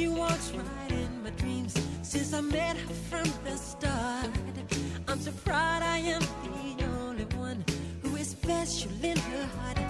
she walks right in my dreams since I met her from the start. I'm so proud I am the only one who is special in her heart.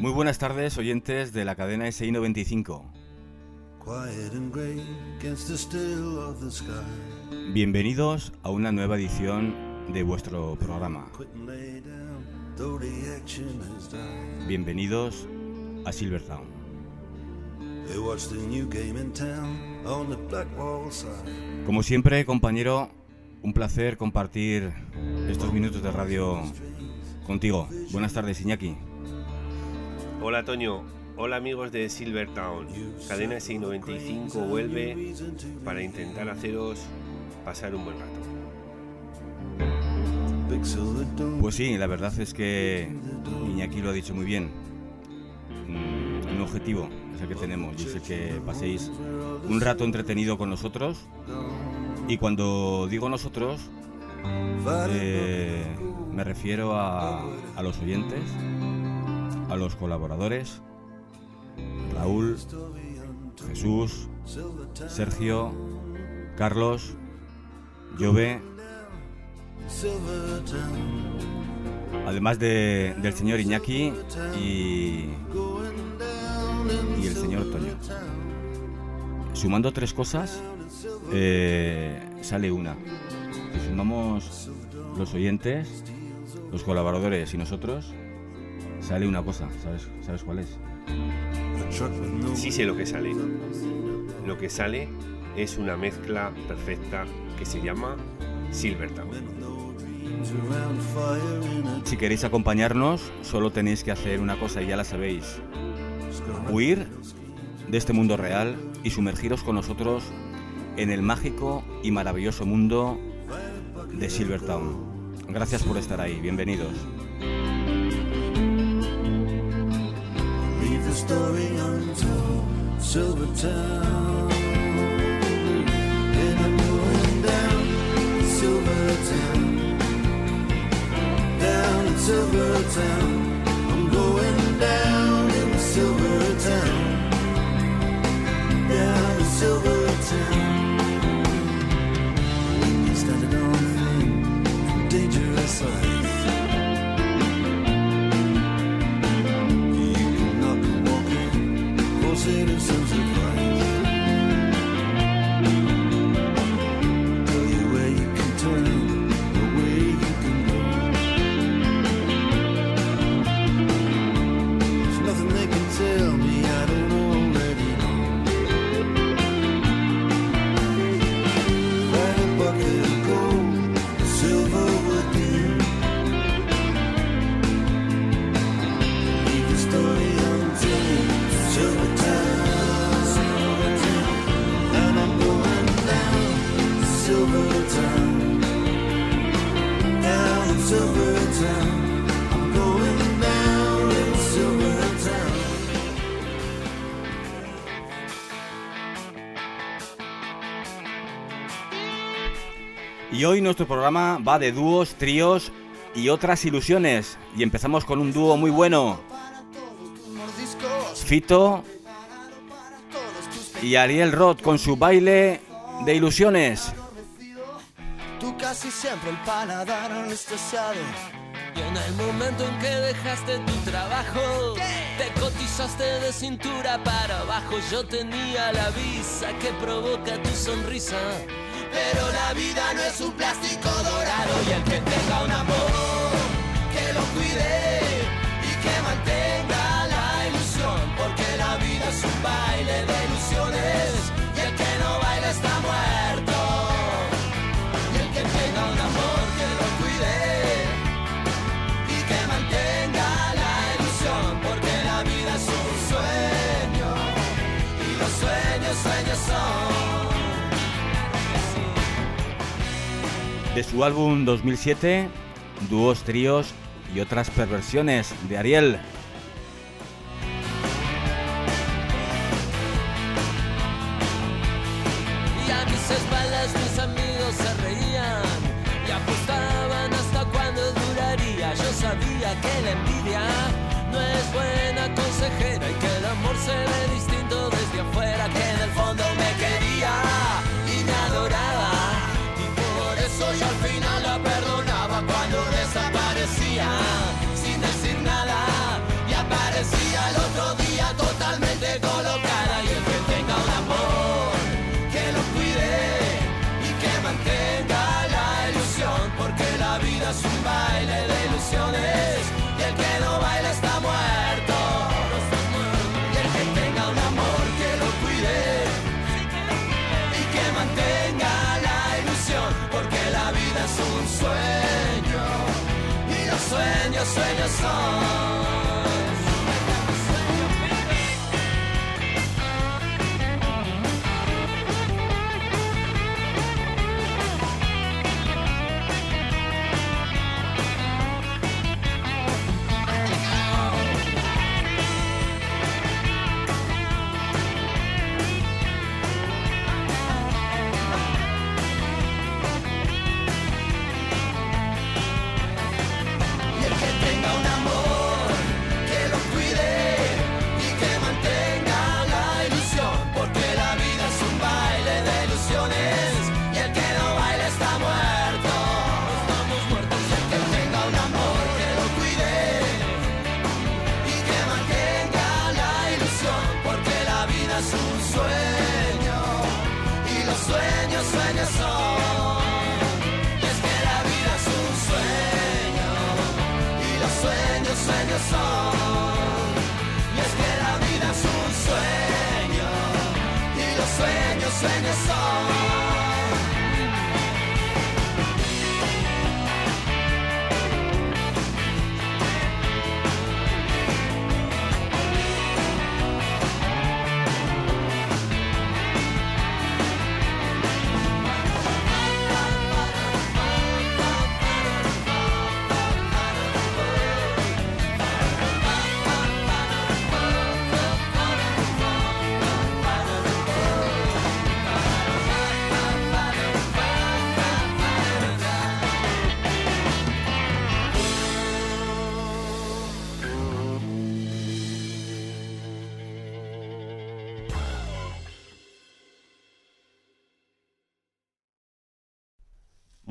Muy buenas tardes, oyentes de la cadena SI 95. quiet and grey against the still of the sky. Bienvenidos a una nueva edición de vuestro programa. Bienvenidos a Silvertown. Como siempre, compañero, un placer compartir estos minutos de radio contigo. Buenas tardes, Iñaki. Hola Toño, hola amigos de Silvertown. Cadena SI95 vuelve para intentar haceros pasar un buen rato. Pues sí, la verdad es que Iñaki lo ha dicho muy bien. Mm, Un objetivo es el que tenemos y es el que paséis un rato entretenido con nosotros. Y cuando digo nosotros, eh, me refiero a, a los oyentes, a los colaboradores, Raúl, Jesús, Sergio, Carlos, Jove, además de- del señor Iñaki y, y el señor Toño. Sumando tres cosas, eh, sale una. Si sumamos los oyentes, los colaboradores y nosotros, sale una cosa. ¿Sabes, ¿sabes cuál es? Sí sé lo que sale. Lo que sale es una mezcla perfecta que se llama Silvertown. Si queréis acompañarnos, solo tenéis que hacer una cosa y ya la sabéis. Huir de este mundo real y sumergiros con nosotros en el mágico y maravilloso mundo de Silvertown. Gracias por estar ahí, bienvenidos. Down. sun. You can knock and walk in, hoy nuestro programa va de dúos, tríos y otras ilusiones. Y empezamos con un dúo muy bueno. Fito y Ariel Roth con su baile de ilusiones. Tú casi siempre el paladar anestesiado. Y en el momento en que dejaste tu trabajo, te cotizaste de cintura para abajo. Yo tenía la visa que provoca tu sonrisa. Pero la vida no es un plástico dorado. Y el que tenga un amor, que lo cuide y que mantenga la ilusión, porque la vida es un baile de ilusiones De su álbum 2007, dúos, tríos y otras perversiones de Ariel. Y a mis espaldas mis amigos se reían y apostaban hasta cuándo duraría. Yo sabía que la envidia no es buena consejera y que el amor se ve song. sing a song.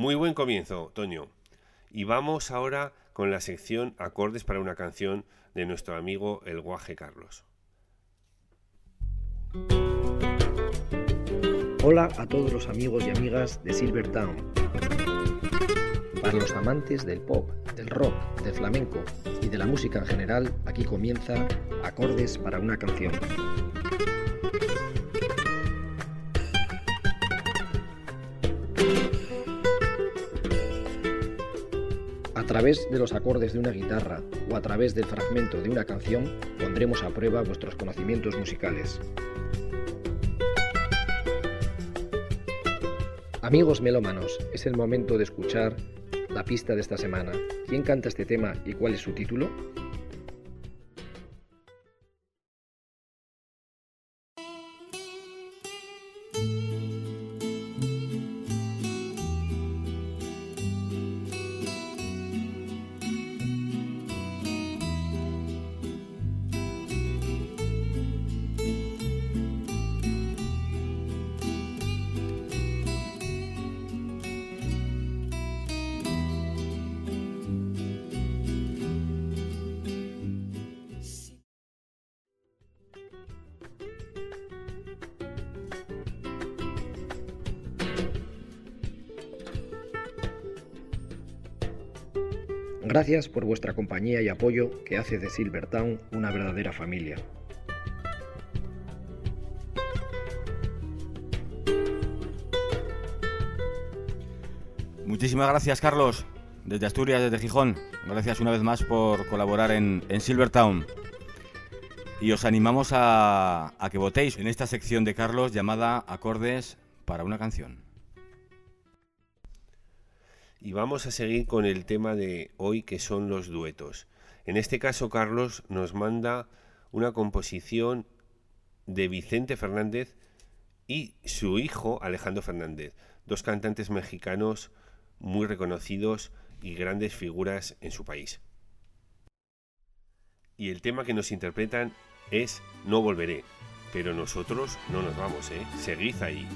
Muy buen comienzo, Toño. Y vamos ahora con la sección Acordes para una canción de nuestro amigo el Guaje Carlos. Hola a todos los amigos y amigas de Silvertown. Para los amantes del pop, del rock, del flamenco y de la música en general, aquí comienza Acordes para una canción. Través de los acordes de una guitarra o a través del fragmento de una canción pondremos a prueba vuestros conocimientos musicales. Amigos melómanos, es el momento de escuchar la pista de esta semana. ¿Quién canta este tema y cuál es su título? Gracias por vuestra compañía y apoyo que hace de Silvertown una verdadera familia. Muchísimas gracias, Carlos, desde Asturias, desde Gijón. Gracias una vez más por colaborar en, en Silvertown. Y os animamos a, a que votéis en esta sección de Carlos llamada Acordes para una canción. Y vamos a seguir con el tema de hoy que son los duetos. En este caso, Carlos nos manda una composición de Vicente Fernández y su hijo Alejandro Fernández, dos cantantes mexicanos muy reconocidos y grandes figuras en su país. Y el tema que nos interpretan es No volveré, pero nosotros no nos vamos, ¿eh? Seguid ahí.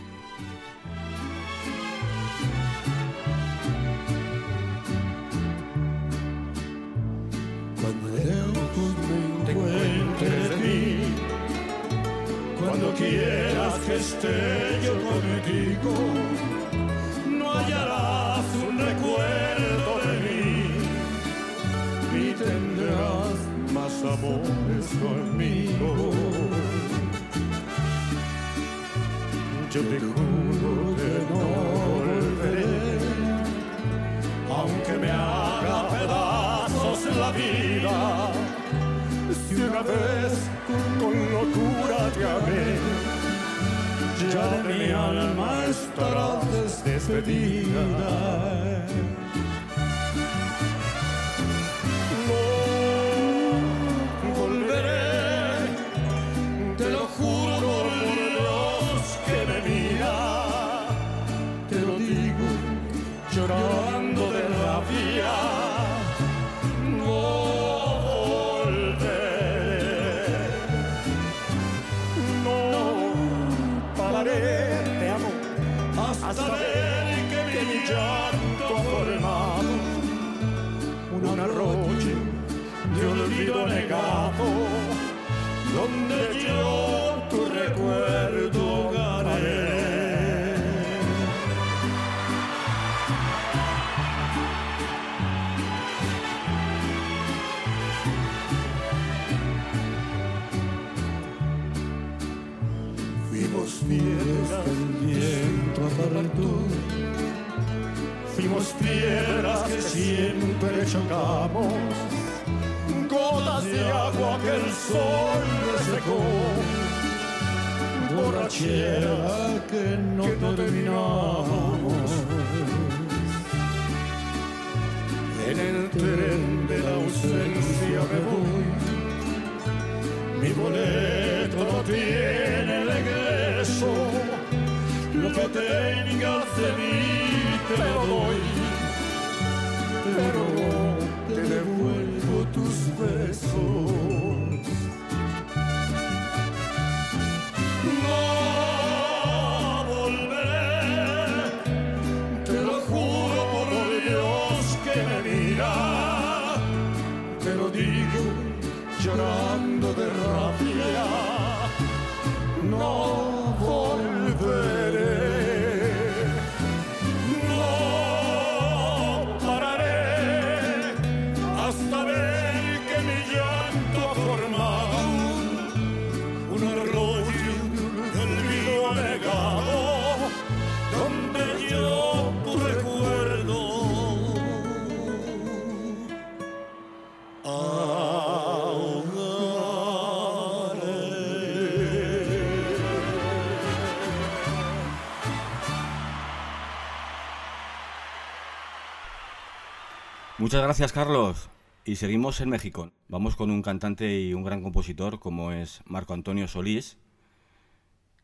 Cuando lejos me encuentres de mí, cuando quieras que esté yo contigo, no hallarás un recuerdo de mí, ni tendrás más amores conmigo. Yo te juro vez con locura te amé, ya de mi alma estarás despedida. Chocamos, gotas de agua que el sol resecó, borrachera que no terminamos. En el tren de la ausencia me voy. Mi boleto no tiene regreso. Lo que tengas de mí te lo doy. Pero tus besos. Muchas gracias, Carlos. Y seguimos en México. Vamos con un cantante y un gran compositor como es Marco Antonio Solís,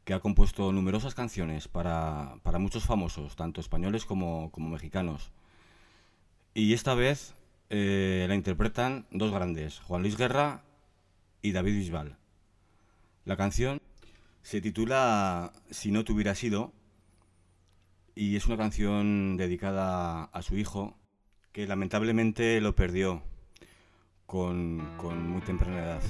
que ha compuesto numerosas canciones para, para muchos famosos, tanto españoles como, como mexicanos. Y esta vez eh, la interpretan dos grandes, Juan Luis Guerra y David Bisbal. La canción se titula Si no te hubiera sido y es una canción dedicada a su hijo que lamentablemente lo perdió con, con muy temprana edad.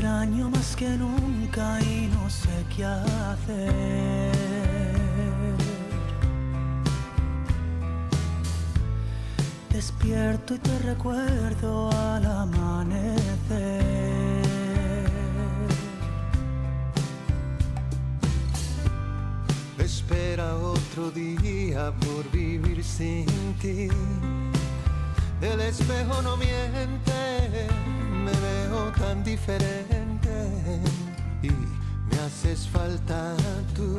extraño más que nunca y no sé qué hacer. Despierto y te recuerdo al amanecer. Espera otro día por vivir sin ti. El espejo no miente, me veo tan diferente y me haces falta tú.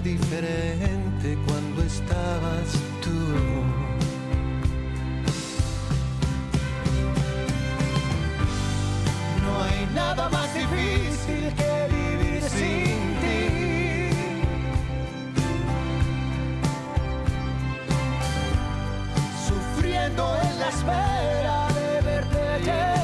Diferente cuando estabas tú. No hay nada más difícil que vivir sin ti. Sufriendo en la espera de verte llegar.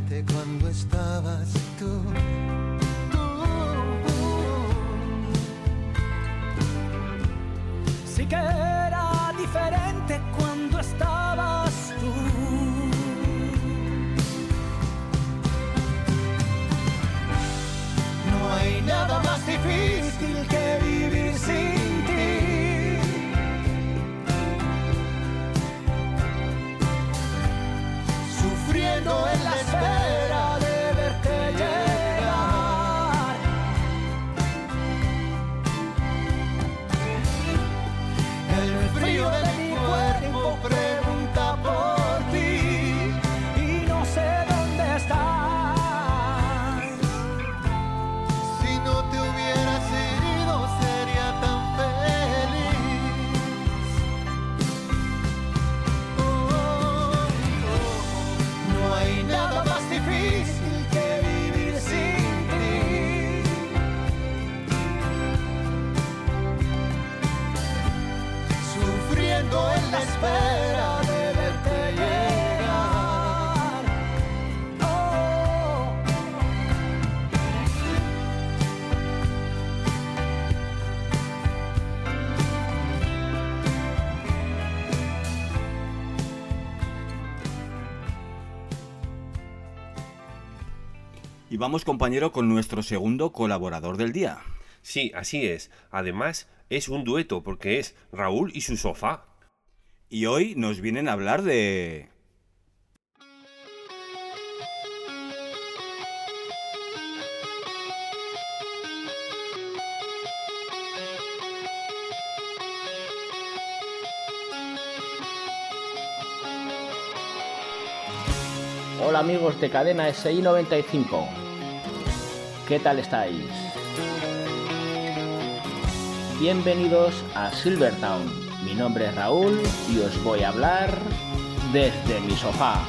estabas tú. Sí que era diferente cuando estabas tú. No hay nada más difícil vamos compañero con nuestro segundo colaborador del día. Sí, así es. Además, es un dueto porque es Raúl y su sofá. Y hoy nos vienen a hablar de... Hola amigos de cadena SI 95. ¿Qué tal estáis? Bienvenidos a Silvertown. Mi nombre es Raúl y os voy a hablar desde mi sofá.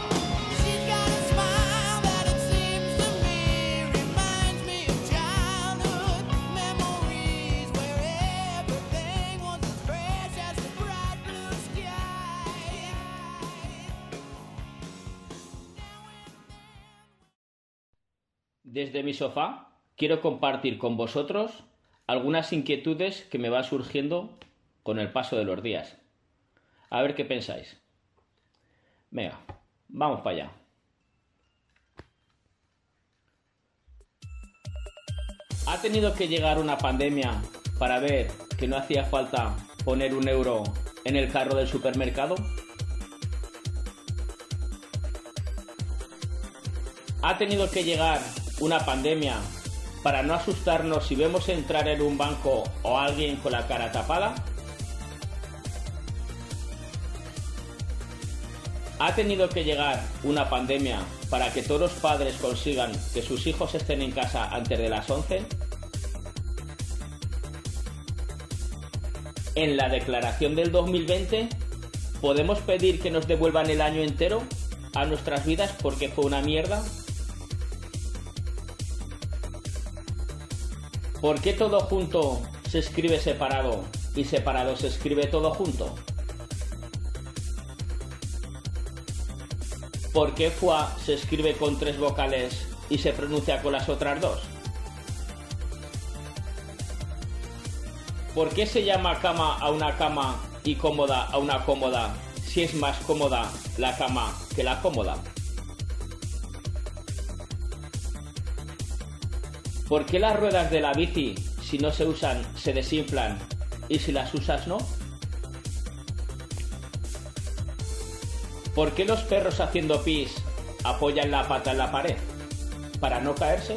Desde mi sofá quiero compartir con vosotros algunas inquietudes que me van surgiendo con el paso de los días. A ver qué pensáis. Venga, vamos para allá. ¿Ha tenido que llegar una pandemia para ver que no hacía falta poner un euro en el carro del supermercado? ¿Ha tenido que llegar una pandemia para no asustarnos si vemos entrar en un banco o alguien con la cara tapada? ¿Ha tenido que llegar una pandemia para que todos los padres consigan que sus hijos estén en casa antes de las 11? En la declaración del 2020, ¿podemos pedir que nos devuelvan el año entero a nuestras vidas porque fue una mierda? ¿Por qué todo junto se escribe separado y separado se escribe todo junto? ¿Por qué FUA se escribe con tres vocales y se pronuncia con las otras dos? ¿Por qué se llama cama a una cama y cómoda a una cómoda si es más cómoda la cama que la cómoda? ¿Por qué las ruedas de la bici, si no se usan, se desinflan y si las usas no? ¿Por qué los perros haciendo pis apoyan la pata en la pared? ¿Para no caerse?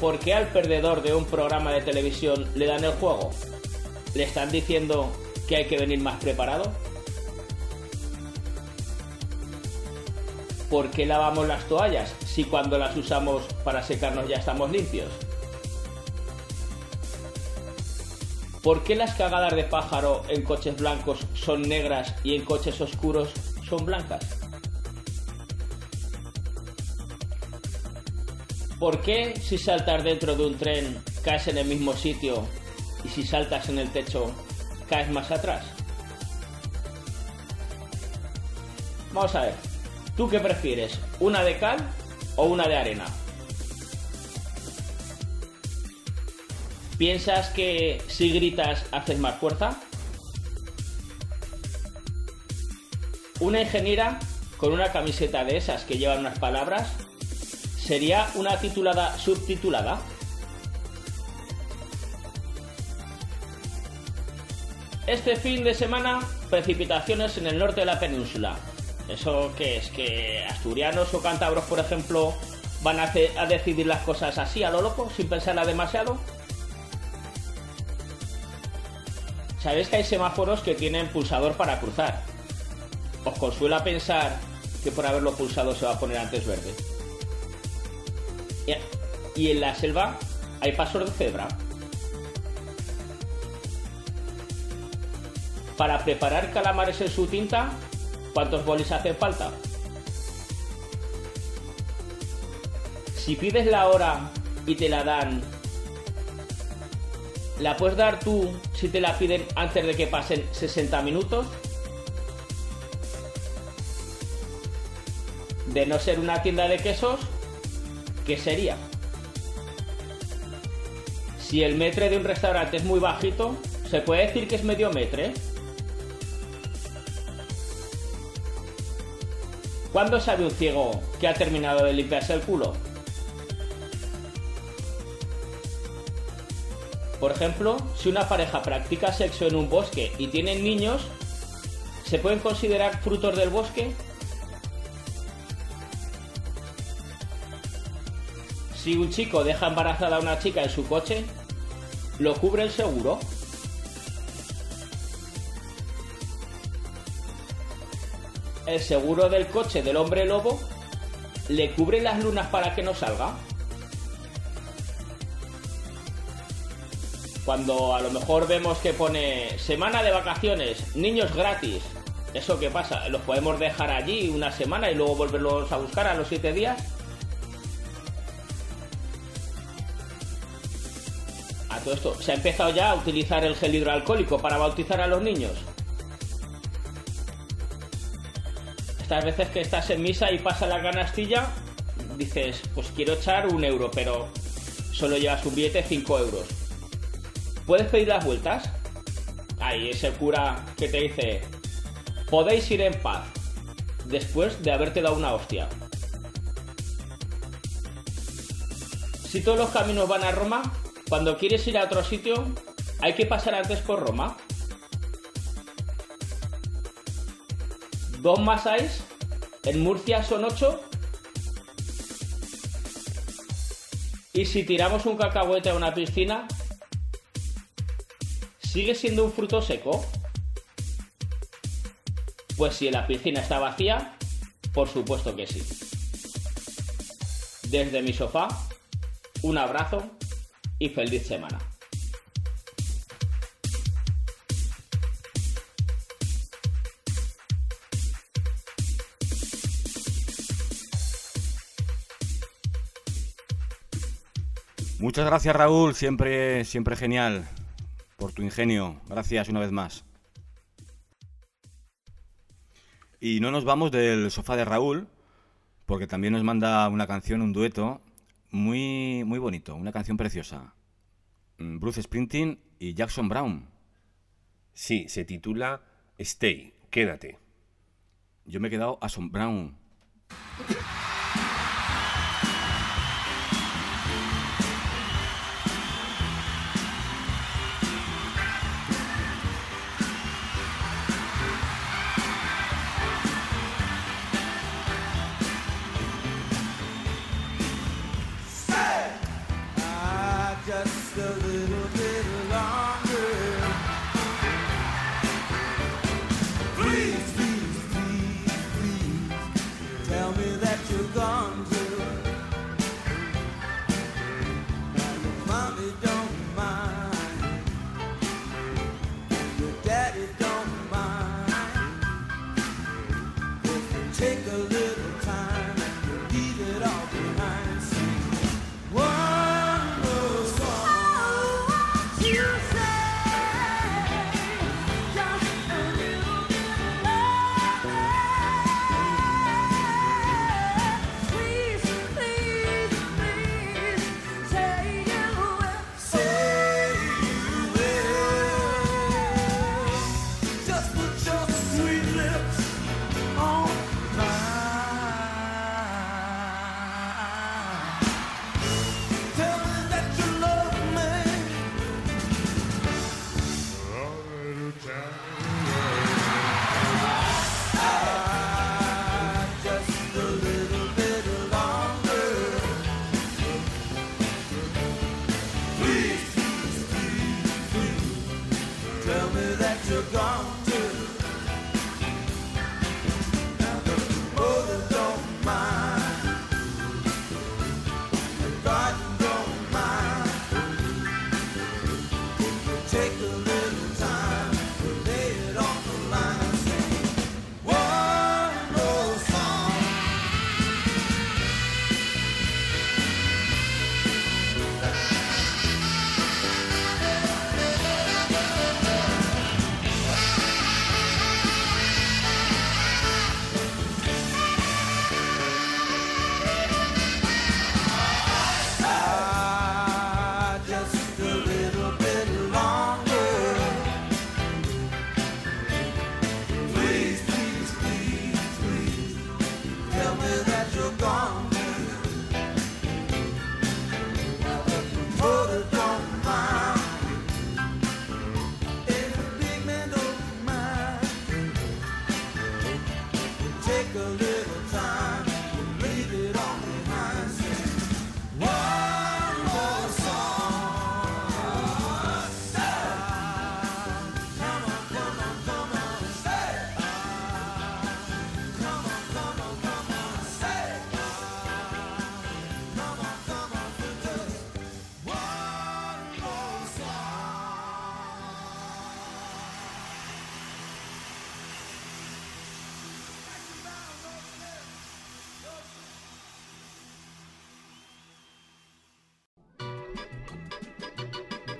¿Por qué al perdedor de un programa de televisión le dan el juego? ¿Le están diciendo que hay que venir más preparado? ¿Por qué lavamos las toallas si cuando las usamos para secarnos ya estamos limpios? ¿Por qué las cagadas de pájaro en coches blancos son negras y en coches oscuros son blancas? ¿Por qué si saltas dentro de un tren caes en el mismo sitio y si saltas en el techo caes más atrás? Vamos a ver, ¿tú qué prefieres? ¿Una de cal o una de arena? ¿Piensas que si gritas haces más fuerza? Una ingeniera con una camiseta de esas que llevan unas palabras sería una titulada subtitulada. Este fin de semana, precipitaciones en el norte de la península. ¿Eso qué es? ¿Que asturianos o cántabros, por ejemplo, van a, a decidir las cosas así a lo loco, sin pensarla demasiado? Sabéis que hay semáforos que tienen pulsador para cruzar. Os consuela pensar que por haberlo pulsado se va a poner antes verde. Y en la selva hay pasos de cebra. Para preparar calamares en su tinta, ¿cuántos bolis hacen falta? Si pides la hora y te la dan, ¿la puedes dar tú si te la piden antes de que pasen 60 minutos? De no ser una tienda de quesos, ¿qué sería? Si el metre de un restaurante es muy bajito, ¿se puede decir que es medio metre? ¿Cuándo sabe un ciego que ha terminado de limpiarse el culo? Por ejemplo, si una pareja practica sexo en un bosque y tienen niños, ¿se pueden considerar frutos del bosque? Si un chico deja embarazada a una chica en su coche, ¿lo cubre el seguro? El seguro del coche del hombre lobo le cubre las lunas para que no salga. Cuando a lo mejor vemos que pone semana de vacaciones, niños gratis. ¿Eso qué pasa? ¿Los podemos dejar allí una semana y luego volverlos a buscar a los siete días? A todo esto, ¿se ha empezado ya a utilizar el gel hidroalcohólico para bautizar a los niños? Estas veces que estás en misa y pasa la canastilla, dices, pues quiero echar un euro, pero solo llevas un billete de 5 euros. ¿Puedes pedir las vueltas? Ahí ese cura que te dice, podéis ir en paz, después de haberte dado una hostia. Si todos los caminos van a Roma, cuando quieres ir a otro sitio, hay que pasar antes por Roma. Dos más seis, en Murcia son ocho. Y si tiramos un cacahuete a una piscina, ¿sigue siendo un fruto seco? Pues si la piscina está vacía, por supuesto que sí. Desde mi sofá, un abrazo y feliz semana. Muchas gracias Raúl, siempre, siempre genial por tu ingenio. Gracias una vez más. Y no nos vamos del sofá de Raúl, porque también nos manda una canción, un dueto muy, muy bonito, una canción preciosa. Mm, Bruce Springsteen y Jackson Brown. Sí, se titula Stay, quédate. Yo me he quedado asombrado.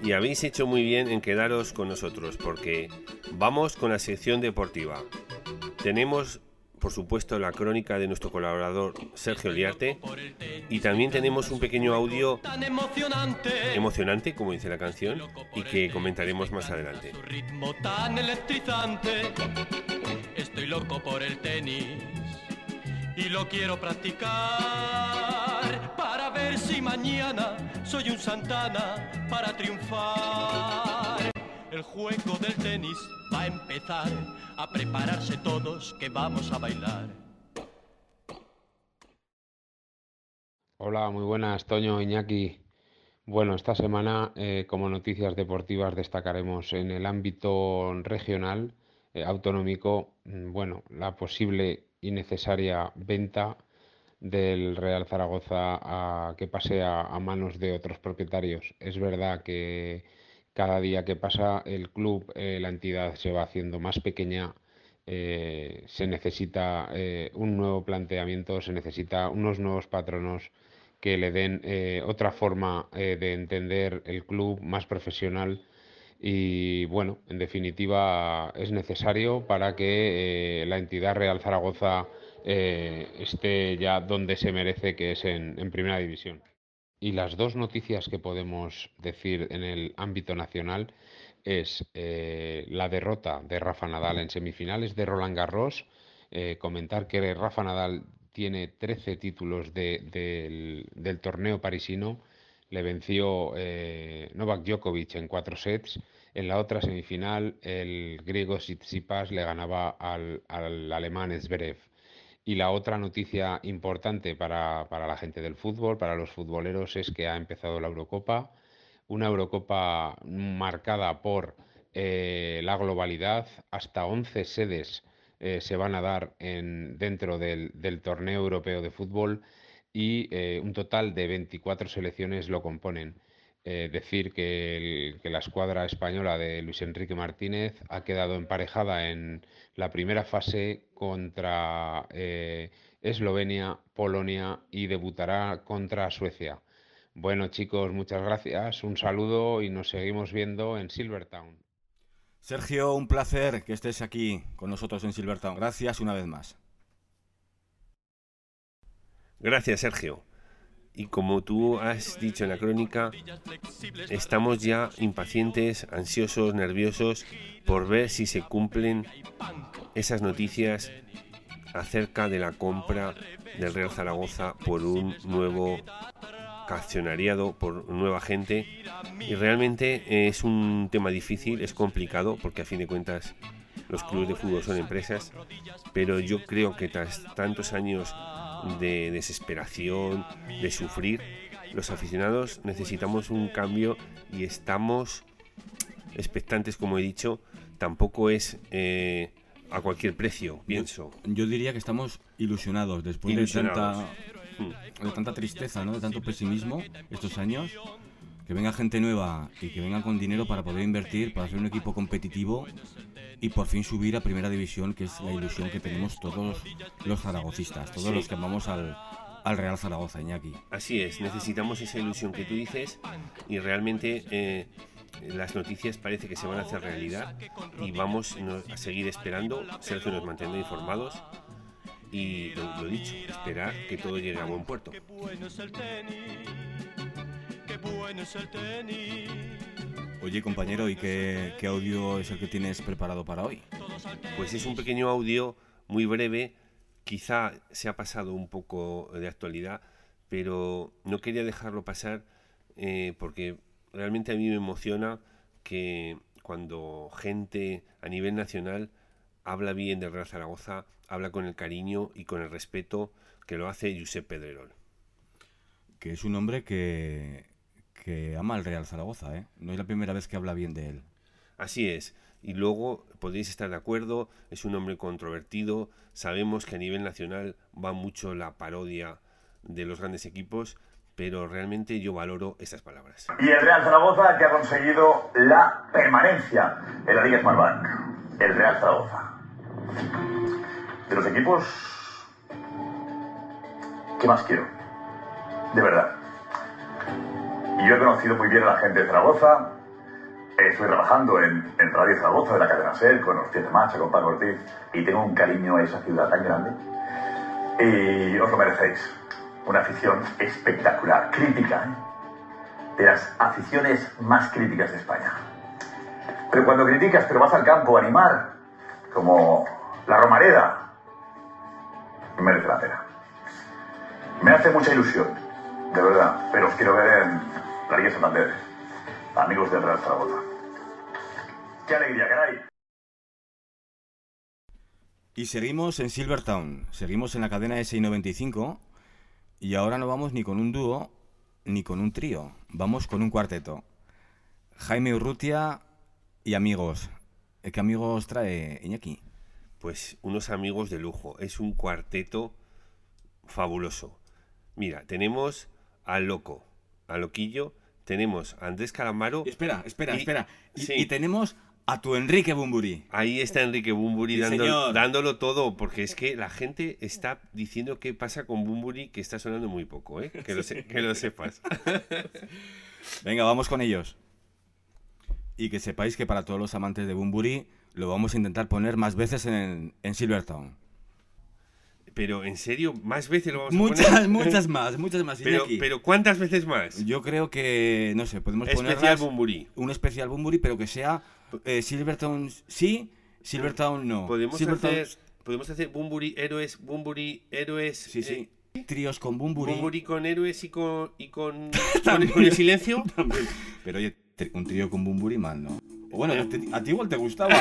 Y habéis hecho muy bien en quedaros con nosotros porque vamos con la sección deportiva. Tenemos por supuesto, la crónica de nuestro colaborador Sergio Liarte. Y también tenemos un pequeño audio emocionante. como dice la canción, y que comentaremos más adelante. Estoy loco por el tenis y lo quiero practicar para ver si mañana soy un Santana para triunfar. El juego del tenis va a empezar a prepararse todos que vamos a bailar. Hola, muy buenas, Toño, Iñaki. Bueno, esta semana, eh, como noticias deportivas, destacaremos en el ámbito regional, eh, autonómico, mm, bueno, la posible y necesaria venta del Real Zaragoza a, que pase a, manos de otros propietarios. Es verdad que cada día que pasa el club, eh, la entidad se va haciendo más pequeña, eh, se necesita eh, un nuevo planteamiento, se necesita unos nuevos patronos que le den otra forma de entender el club más profesional y bueno, en definitiva es necesario para que la entidad Real Zaragoza eh, esté ya donde se merece, que es en, Primera División. Y las dos noticias que podemos decir en el ámbito nacional es eh, la derrota de Rafa Nadal en semifinales de Roland Garros. Eh, comentar que Rafa Nadal tiene 13 títulos de- del, del torneo parisino. Le venció eh, Novak Djokovic en cuatro sets. En la otra semifinal, el griego Tsitsipas le ganaba al, al alemán Zverev. Y la otra noticia importante para, para la gente del fútbol, para los futboleros, es que ha empezado la Eurocopa, una Eurocopa marcada por eh, la globalidad, hasta 11 sedes eh, se van a dar en, dentro del, torneo europeo de fútbol y eh, un total de 24 selecciones lo componen. Eh, decir que, el- que la escuadra española de Luis Enrique Martínez ha quedado emparejada en la primera fase contra eh, Eslovenia, Polonia y debutará contra Suecia. Bueno chicos, muchas gracias, un saludo y nos seguimos viendo en Silvertown. Sergio, un placer que estés aquí con nosotros en Silvertown. Gracias una vez más. Gracias, Sergio. Y como tú has dicho en la crónica, estamos ya impacientes, ansiosos, nerviosos por ver si se cumplen esas noticias acerca de la compra del Real Zaragoza por un nuevo accionariado, por nueva gente. Y realmente es un tema difícil, es complicado, porque a fin de cuentas los clubes de fútbol son empresas, pero yo creo que tras tantos años de desesperación, de sufrir, los aficionados necesitamos un cambio y estamos expectantes, como he dicho, tampoco es eh, a cualquier precio, pienso. Yo diría que estamos ilusionados después Ilusionados. de tanta, de tanta tristeza, ¿no? de tanto pesimismo estos años. Que venga gente nueva y que venga con dinero para poder invertir, para hacer un equipo competitivo y por fin subir a primera división, que es la ilusión que tenemos todos los zaragocistas, todos Sí. los que amamos al, al Real Zaragoza, Iñaki. Así es, necesitamos esa ilusión que tú dices y realmente eh, las noticias parece que se van a hacer realidad y vamos a seguir esperando. Sergio nos mantendrá informados y lo, lo dicho, esperar que todo llegue a buen puerto. Bueno es el tenis. Oye, compañero, ¿y qué, qué audio es el que tienes preparado para hoy? Pues es un pequeño audio muy breve, quizá se ha pasado un poco de actualidad, pero no quería dejarlo pasar eh, porque realmente a mí me emociona que cuando gente a nivel nacional habla bien del Real Zaragoza, habla con el cariño y con el respeto que lo hace Josep Pedrerol. Que es un hombre que, que ama al Real Zaragoza, ¿eh? No es la primera vez que habla bien de él. Así es. Y luego podéis estar de acuerdo, es un hombre controvertido, sabemos que a nivel nacional va mucho la parodia de los grandes equipos, pero realmente yo valoro estas palabras. Y el Real Zaragoza que ha conseguido la permanencia en la Liga Smartbank. El Real Zaragoza. De los equipos, ¿qué más quiero? De verdad. Y yo he conocido muy bien a la gente de Zaragoza estoy trabajando en, en Radio Zaragoza de la cadena SER con de marcha, con Paco Ortiz, y tengo un cariño a esa ciudad tan grande. Y os lo merecéis. Una afición espectacular, crítica, ¿eh? de las aficiones más críticas de España. Pero cuando criticas, pero vas al campo a animar, como la Romareda, merece la pena. Me hace mucha ilusión, de verdad, pero os quiero ver en Liga Santander, amigos del Real Zaragoza. ¡Qué alegría, caray! Y seguimos en Silvertown, seguimos en la cadena SI95 y ahora no vamos ni con un dúo ni con un trío, vamos con un cuarteto. Jaime Urrutia y amigos. ¿Qué amigos trae Iñaki? Pues unos amigos de lujo. Es un cuarteto fabuloso. Mira, tenemos al Loco, a Loquillo, tenemos a Andrés Calamaro. Espera, espera, y- espera. Y, sí. y tenemos a tu Enrique Bumburi. Ahí está Enrique Bumburi Sí, dándolo todo, porque es que la gente está diciendo qué pasa con Bumburi, que está sonando muy poco, ¿eh? Que lo, se- que lo sepas. Venga, vamos con ellos. Y que sepáis que para todos los amantes de Bumburi lo vamos a intentar poner más veces en, en Silvertown. Pero, ¿en serio? ¿Más veces lo vamos a Muchas, poner? muchas más, muchas más. Pero, pero ¿cuántas veces más? Yo creo que, no sé, podemos Especial ponerlas- Bumburi. Un especial Bumburi, pero que sea eh, Silvertown sí, Silvertown no. Podemos Silvertown- hacer, podemos hacer Bumburi héroes, Bumburi héroes. Sí, sí. Tríos con Bumburi. Bumburi con héroes y con. y con, con, con el silencio. Pero oye, un trío con Bumburi mal, ¿no? O Bueno, a ti- a ti igual te gustaba.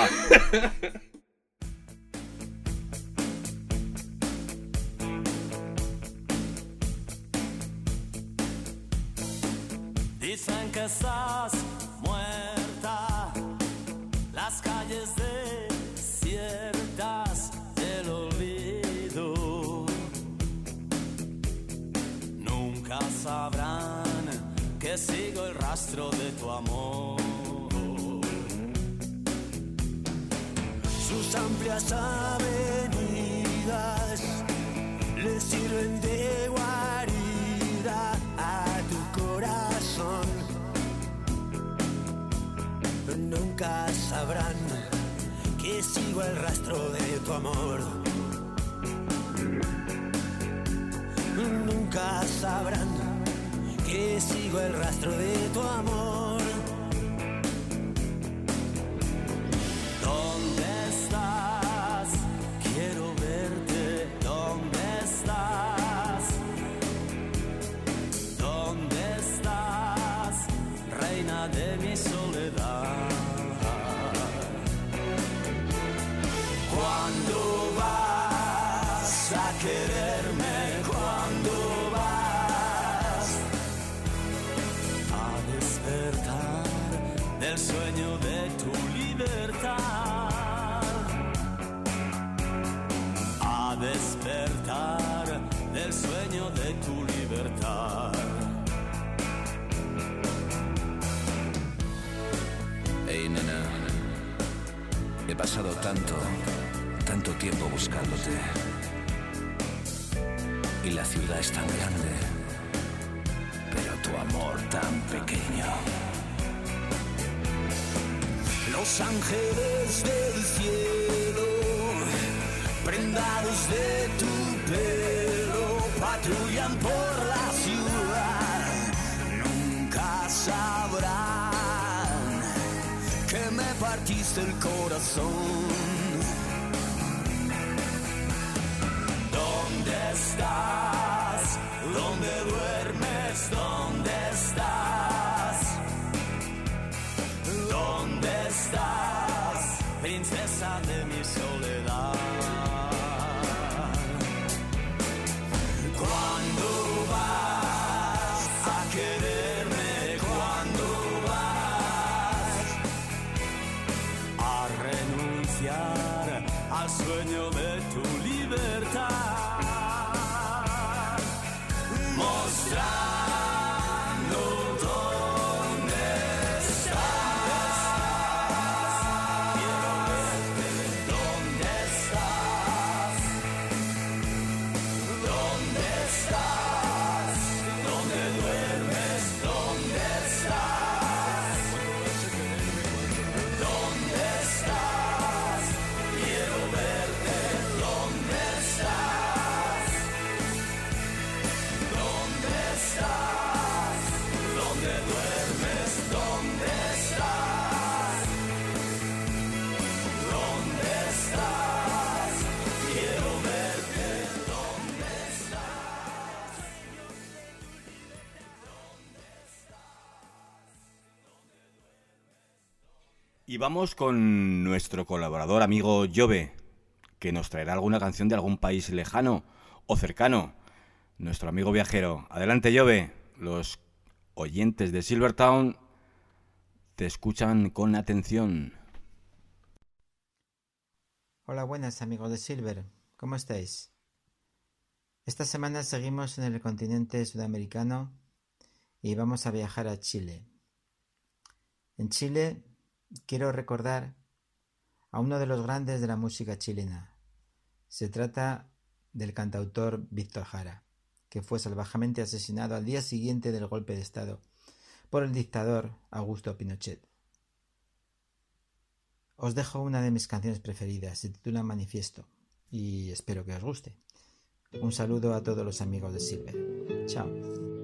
Estás muerta, las calles desiertas del olvido. Nunca sabrán que sigo el rastro de tu amor. Sus amplias avenidas le sirven de Nunca sabrán que sigo el rastro de tu amor. Nunca sabrán que sigo el rastro de tu amor. Tanto, tanto tiempo buscándote. Y la ciudad es tan grande, pero tu amor tan pequeño. Los ángeles del cielo, prendados de tu pelo, patrullan por partiste el corazón. Y vamos con nuestro colaborador amigo Jove, que nos traerá alguna canción de algún país lejano o cercano. Nuestro amigo viajero. Adelante, Jove. Los oyentes de Silvertown te escuchan con atención. Hola, buenas amigos de Silver. ¿Cómo estáis? Esta semana seguimos en el continente sudamericano y vamos a viajar a Chile. En Chile quiero recordar a uno de los grandes de la música chilena. Se trata del cantautor Víctor Jara, que fue salvajemente asesinado al día siguiente del golpe de Estado por el dictador Augusto Pinochet. Os dejo una de mis canciones preferidas, se titula Manifiesto, y espero que os guste. Un saludo a todos los amigos de Silver. Chao.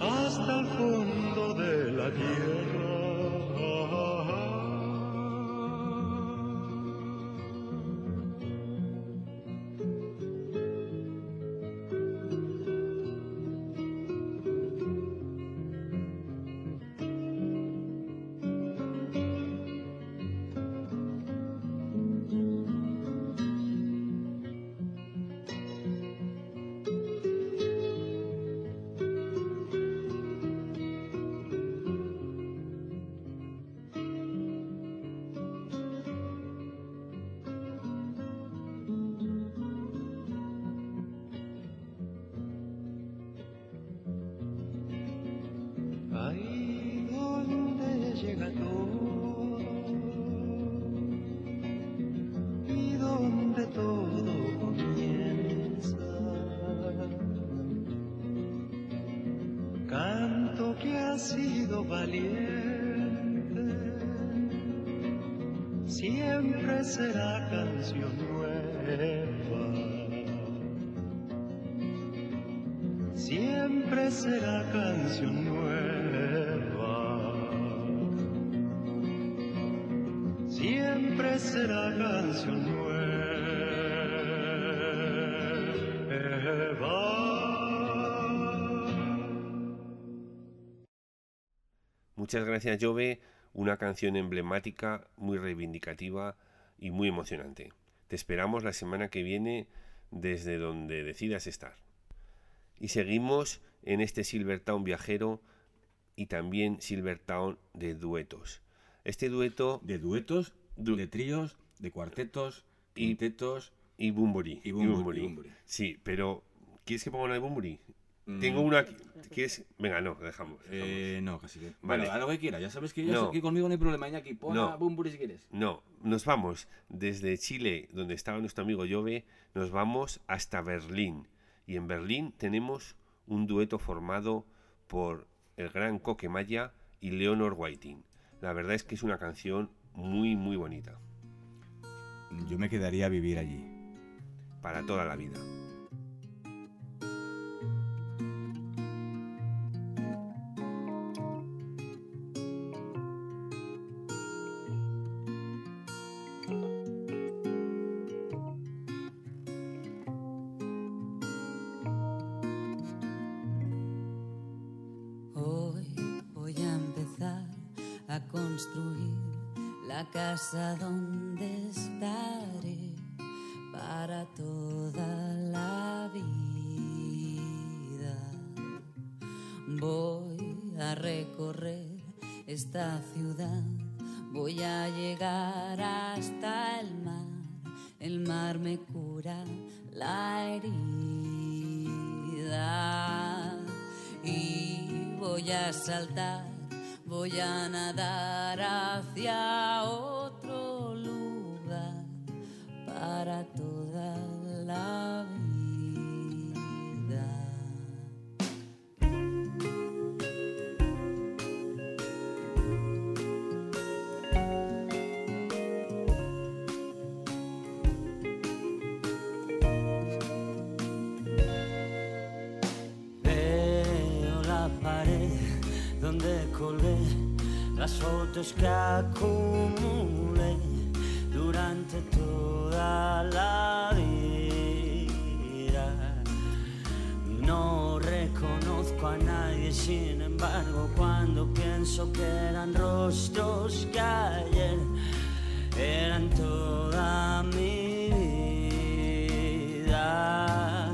Hasta el fondo de la tierra. Muchas gracias, Jove. Una canción emblemática, muy reivindicativa y muy emocionante. Te esperamos la semana que viene desde donde decidas estar. Y seguimos en este Silvertown viajero y también Silvertown de duetos. Este dueto... De duetos, de tríos, de cuartetos, y quintetos y bumburi, y bumburi. Sí, pero ¿quieres que ponga una de bumburi? Mm. Tengo una aquí. ¿Quieres? Venga, no, dejamos. dejamos. Eh, no, casi que. Vale. Bueno, haz lo que quieras. Ya sabes que yo No. aquí conmigo no hay problema, Iñaki. Pon No. a Bumburi si quieres. No, nos vamos desde Chile, donde estaba nuestro amigo Jove, nos vamos hasta Berlín. Y en Berlín tenemos un dueto formado por el gran Coque Maya y Leonor Whiting. La verdad es que es una canción muy, muy bonita. Yo me quedaría a vivir allí. Para toda la vida. Toda la vida. Voy a recorrer esta ciudad, voy a llegar hasta el mar. El mar me cura la herida y voy a saltar, voy a nadar hacia otro fotos que acumulé durante toda la vida. No reconozco a nadie, sin embargo, cuando pienso que eran rostros que ayer eran toda mi vida.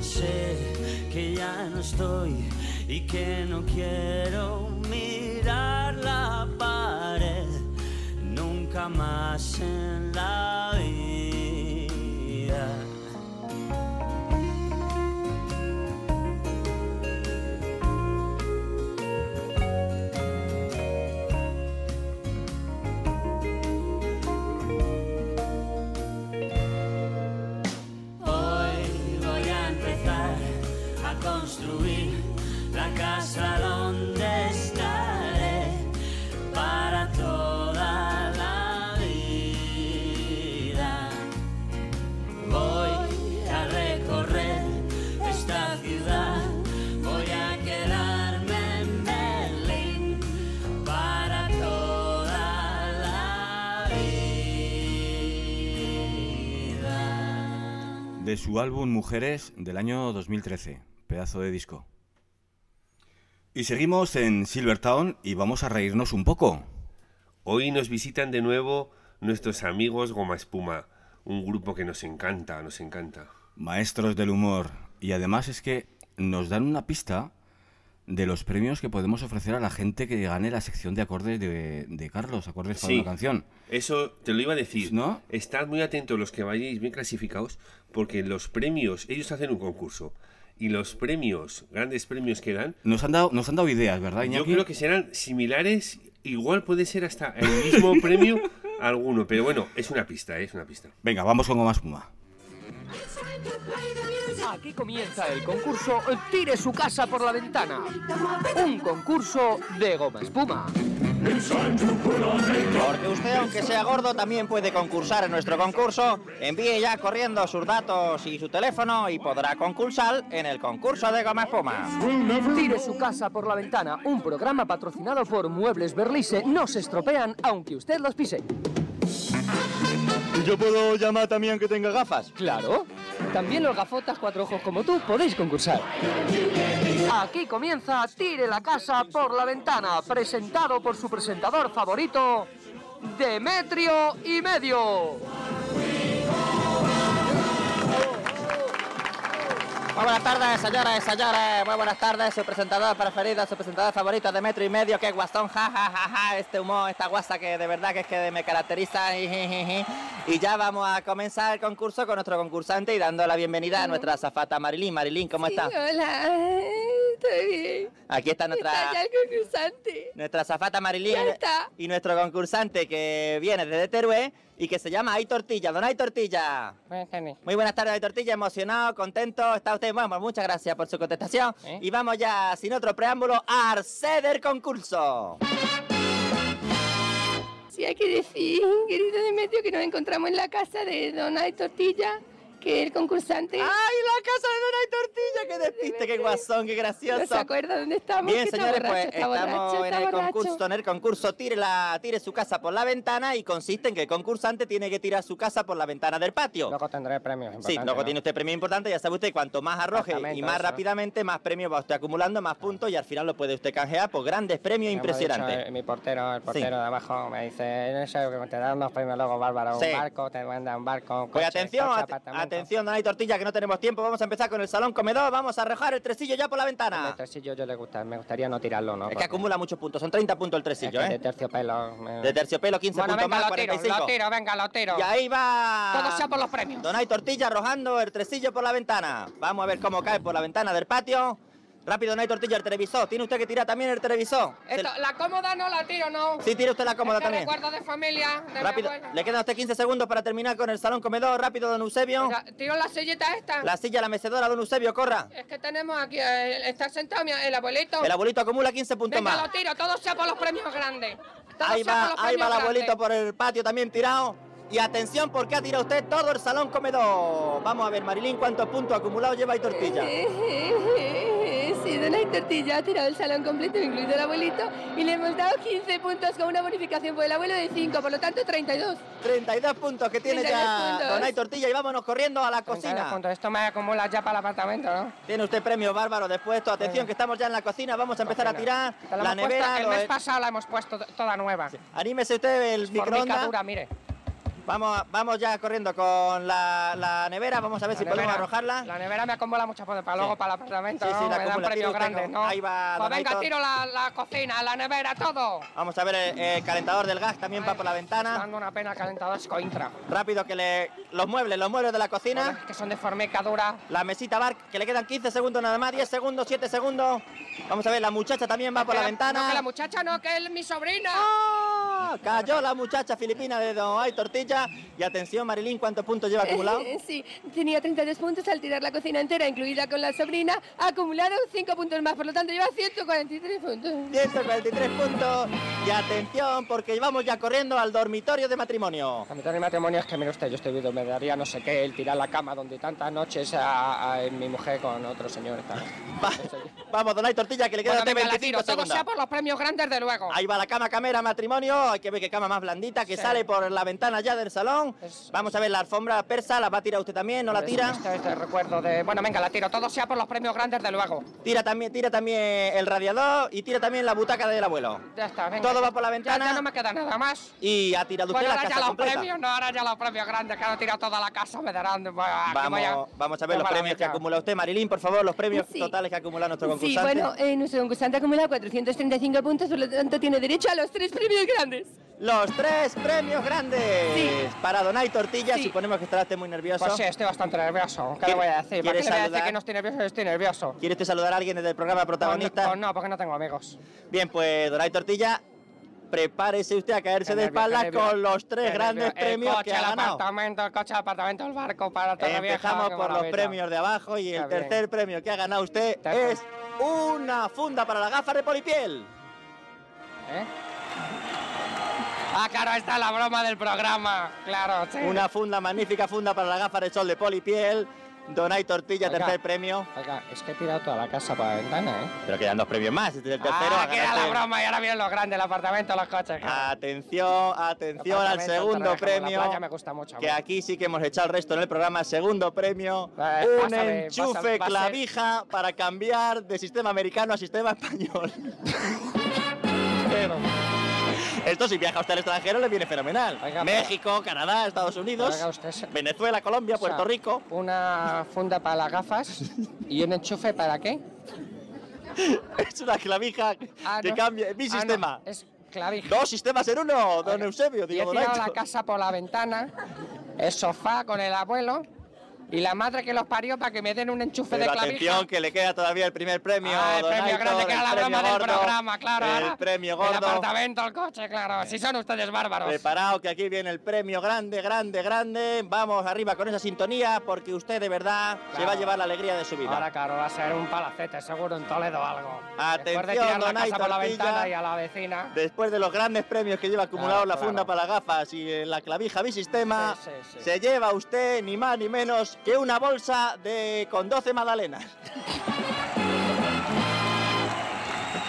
Sé que ya no estoy y que no quiero nunca más De su álbum Mujeres del año 2013. Pedazo de disco. Y seguimos en Silvertown y vamos a reírnos un poco. Hoy nos visitan de nuevo nuestros amigos Goma Espuma, un grupo que nos encanta, nos encanta. Maestros del humor. Y además es que nos dan una pista de los premios que podemos ofrecer a la gente que gane la sección de acordes de, de Carlos, acordes para Sí. una canción. Eso te lo iba a decir. ¿No? Estad muy atentos los que vayáis bien clasificados, porque los premios, ellos hacen un concurso, y los premios, grandes premios que dan, Nos han dado, nos han dado ideas, ¿verdad, yo Iñaki? creo que serán similares, igual puede ser hasta el mismo premio alguno, pero bueno, es una pista, ¿eh? es una pista. Venga, vamos con Goma Espuma. Aquí comienza el concurso Tire su casa por la ventana. Un concurso de goma espuma. Porque usted, aunque sea gordo, también puede concursar en nuestro concurso. Envíe ya corriendo sus datos y su teléfono y podrá concursar en el concurso de Goma Espuma. Tire su casa por la ventana, un programa patrocinado por Muebles Berlise. No se estropean aunque usted los pise. ¿Y yo puedo llamar también que tenga gafas? Claro. También los gafotas cuatro ojos como tú podéis concursar. Aquí comienza Tire la casa por la ventana, presentado por su presentador favorito, Demetrio y Medio. Muy buenas tardes, señores señores. Muy buenas tardes, su presentador preferido, su presentador favorito de metro y medio, que guasón, ja, ja, ja, ja, este humor, esta guasa que de verdad que es que me caracteriza. Y ya vamos a comenzar el concurso con nuestro concursante y dando la bienvenida a nuestra azafata Marilyn. Marilyn, ¿cómo está? Hola, estoy bien. Aquí está nuestra, Está ya el concursante. nuestra azafata Marilyn Ya está. y nuestro concursante que viene desde Teruel y que se llama Ay Tortilla. Don Ay Tortilla. Muy buenas tardes, Ay Tortilla. Emocionado, contento. ¿Está usted? Bueno, pues muchas gracias por su contestación. Y vamos ya, sin otro preámbulo, a acceder concurso. Sí, hay que decir, querido Demetrio, que nos encontramos en la casa de Donay Tortilla, que el concursante. ¡Ay, la casa de Donay Tortilla! ¡Qué despiste, qué guasón, qué gracioso! ¿No se acuerda dónde estamos? Bien, señores, borracho, pues está estamos borracho, en el concurso, en el concurso tire, la, tire su casa por la ventana y consiste en que el concursante tiene que tirar su casa por la ventana del patio. Luego tendré premios Sí, importantes, luego ¿no? tiene usted premio importante, ya sabe usted, cuanto más arroje y más eso. rápidamente, más premios va usted acumulando, más puntos y al final lo puede usted canjear por grandes premios impresionantes. dicho, eh, mi portero, el portero Sí. de abajo, me dice, no sé, que te dan unos premios luego bárbaros, Sí. un barco, te mandan un barco, un Pues coche, atención, coche, at-. Atención, Dani Tortilla, que no tenemos tiempo, vamos a empezar con el salón comedor, vamos a arrojar el tresillo ya por la ventana. El tresillo yo le gusta, me gustaría no tirarlo, ¿no? Es que acumula muchos puntos, son 30 puntos el tresillo, Es que ¿eh? de terciopelo. me- De terciopelo, 15 Bueno, puntos venga, más, lo tiro, 45. lo tiro, venga, lo tiro. Y ahí va. Todo sea por los premios. Donay Tortilla arrojando el tresillo por la ventana. Vamos a ver cómo cae por la ventana del patio. Rápido, Donay Tortilla, el televisor. Tiene usted que tirar también el televisor. Esto, la cómoda no la tiro, ¿no? Sí, tire usted la cómoda Es que también. recuerdo de familia, de Rápido, le quedan a usted 15 segundos para terminar con el salón comedor. Rápido, don Eusebio. La- Tiro la sillita esta. La silla, la mecedora, don Eusebio, corra. Es que tenemos aquí, eh, está sentado mi- el abuelito. El abuelito acumula 15 puntos Venga, más. lo tiro, todo sea por los premios grandes. Todo Ahí sea va, por los ahí va el abuelito grandes. por el patio también tirado. Y atención, porque ha tirado usted todo el salón comedor. Vamos a ver, Marilín, cuántos puntos acumulados lleva y tortilla. Sí, Donay Tortilla ha tirado el salón completo, incluido el abuelito, y le hemos dado 15 puntos con una bonificación por el abuelo de 5, por lo tanto 32. 32 puntos que tiene 32 ya puntos. Donay Tortilla y vámonos corriendo a la 32 cocina. puntos. Esto me acumula ya para el apartamento, ¿no? Tiene usted premio bárbaro después. Esto, atención, que estamos ya en la cocina. Vamos a empezar a tirar la la puesto- nevera. el mes pasado la hemos puesto toda nueva. Anímese usted el microondas. Mire. Vamos, vamos ya corriendo con la, la nevera. Vamos a ver si podemos arrojarla. La nevera me acumula muchas puntos para luego para el apartamento, Sí, sí, ¿no? la me dan premios grandes, ¿no? ahí va, Pues venga, tiro la, la cocina, la nevera, todo. Vamos a ver el, el calentador del gas también va por la ventana. Dando una pena calentador es cointra. Rápido que le los muebles, los muebles de la cocina. que son de formicadura. La mesita bar, que le quedan 15 segundos nada más, 10 segundos, 7 segundos. Vamos a ver, la muchacha también va por la ventana. No, que la muchacha no, que es mi sobrina. Ah, Cayó la muchacha filipina de Don Ay Tortilla. Y atención, Marilín, ¿cuántos puntos lleva acumulado? Sí, tenía 32 puntos al tirar la cocina entera, incluida con la sobrina, ha acumulado 5 puntos más, por lo tanto lleva 143 puntos. 143 puntos. Y atención, porque vamos ya corriendo al dormitorio de matrimonio. A mitad de matrimonio es que, mire usted, yo estoy viendo, me daría no sé qué, el tirar la cama donde tantas noches a, a- mi mujer con otro señor. Está. Vamos, Don Ay Tortilla, que le quedan Bueno, venga, la 25 tiro, todo segundos. sea por los premios grandes, de luego. Ahí va la cama camera matrimonio. Hay que ver qué cama más blandita que Sí. sale por la ventana ya del salón. Vamos a ver la alfombra persa. ¿La va a tirar usted también? ¿No la tira? Este, este recuerdo de... Bueno, venga, la tiro, todo sea por los premios grandes, de luego. Tira también, tira también el radiador y tira también la butaca del abuelo. Ya está, venga. Todo va por la ventana. ya no me queda nada más. Y ha tirado usted Bueno, la ahora casa ya los completa. premios, no, ahora ya los premios grandes, que han tirado toda la casa, me darán... Que voy Vamos, vamos a ver los premios que acumula usted. Marilín, por favor, los premios Sí. totales que acumula nuestro Sí, concursante. bueno, eh, nuestro concursante acumula 435 puntos, por lo tanto tiene derecho a los tres premios grandes. Los tres premios grandes para Donay Tortilla. Suponemos que estará usted muy nervioso. Pues sí, estoy bastante nervioso. ¿Qué le voy a decir? ¿Para ¿Quiere qué le voy a decir que no estoy nervioso? Estoy nervioso. ¿Quiere usted saludar a alguien desde el programa protagonista? Pues no, porque no tengo amigos. Bien, pues Donay Tortilla, prepárese usted a caerse de nervio, con los tres grandes premios el coche, que ha el ganado. apartamento, el coche, el apartamento, el barco para Torrevieja. Empezamos por los premios de abajo y el Qué bien. tercer premio que ha ganado usted es una funda para la gafa de polipiel. ¿Eh? Ah, claro, esta es la broma del programa. Claro, sí. Una funda, magnífica funda para las gafas de sol de polipiel. Donay Tortilla, Oiga. tercer premio. Oiga, es que he tirado toda la casa para la ventana, ¿eh? Pero quedan dos premios más. Este es el tercero. ah, a que era la broma y ahora vienen los grandes, el apartamento, los coches. claro. Atención, atención al segundo la premio. playa me gusta mucho. a mí. Que aquí sí que hemos echado el resto en el programa. Segundo premio. Eh, un enchufe clavija para cambiar de sistema americano a sistema español. Pero- Esto si viaja usted al extranjero le viene fenomenal. México, Canadá, Estados Unidos, Oiga, usted Venezuela, Colombia, O sea, Puerto Rico. Una funda para las gafas y un enchufe para qué? Es una clavija Ah, que no. cambia. Mi Ah, no, sistema. es clavija. Dos sistemas en uno, don Eusebio. Y Digo, he tirado la casa por la ventana, el sofá con el abuelo y la madre que los parió para que me den un enchufe Pero de clavija. atención, que le queda todavía el primer premio. Ah, el premio Aitor, grande que era el la broma del gordo, programa, claro. El ahora. premio El gordo. apartamento, el coche, claro. Si son ustedes bárbaros. Preparado que aquí viene el premio grande, grande, grande. Vamos arriba con esa sintonía porque usted de verdad se Claro. va a llevar la alegría de su vida. Ahora, claro, va a ser un palacete, seguro en Toledo o algo. Después de Atención, tirar la don casa por la ventana y a la vecina. Después de los grandes premios que lleva acumulados Claro, la claro. funda para las gafas y la clavija bisistema, Sí, sí, sí. se lleva usted ni más ni menos que una bolsa de con 12 magdalenas.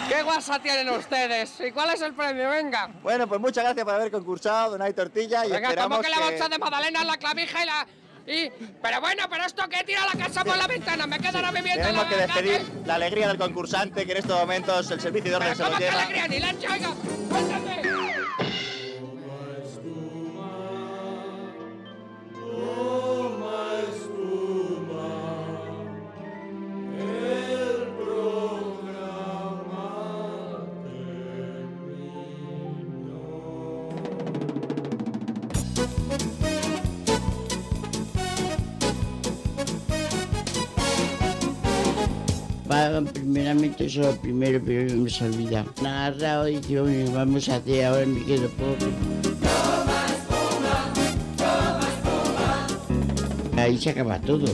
¿Qué guasa tienen ustedes? ¿Y cuál es el premio? Venga. Bueno, pues muchas gracias por haber concursado, Donay Tortilla, y Venga, esperamos ¿cómo que la bolsa de magdalenas, la clavija y la... Y... Pero bueno, pero esto que tira la casa por la ventana, me quedará viviendo en Tenemos la que despedir calle. la alegría del concursante, que en estos momentos el servicio de orden se lo ¿cómo que lleva. alegría? Ni leche, oiga. Cuéntame. Pagan primeramente eso lo primero, pero no me se olvida. Han agarrado y "Oye, vamos a hacer, ahora me quedo pobre. Ahí se acaba todo.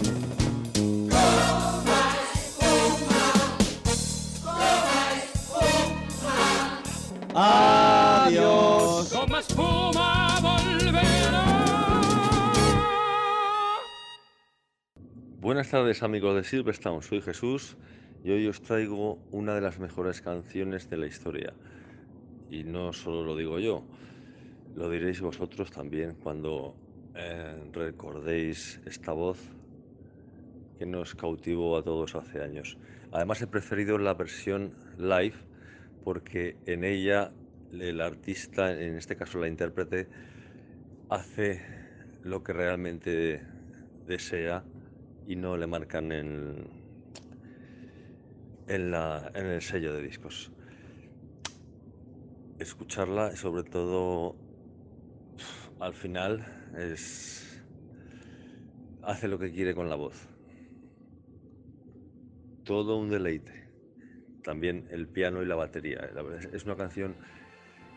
Adiós. Como espuma volverá. Buenas tardes amigos de Silverstone, soy Jesús y hoy os traigo una de las mejores canciones de la historia. Y no solo lo digo yo, lo diréis vosotros también cuando eh, recordéis esta voz que nos cautivó a todos hace años. Además he preferido la versión live porque en ella el artista, en este caso la intérprete, hace lo que realmente desea y no le marcan en, en, el sello de discos. Escucharla sobre todo al final es hace lo que quiere con la voz. Todo un deleite. También el piano y la batería. Es- una canción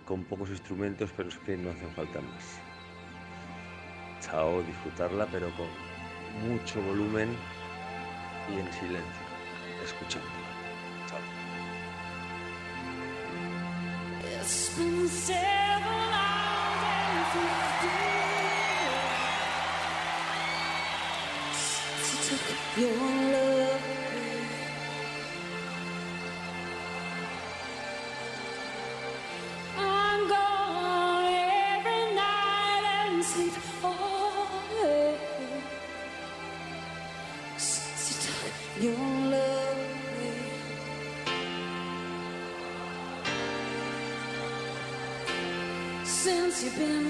con pocos instrumentos, pero es que no hacen falta más. Chao, disfrutarla, pero con mucho volumen y en silencio, escuchándola. It's been several hours since you you've been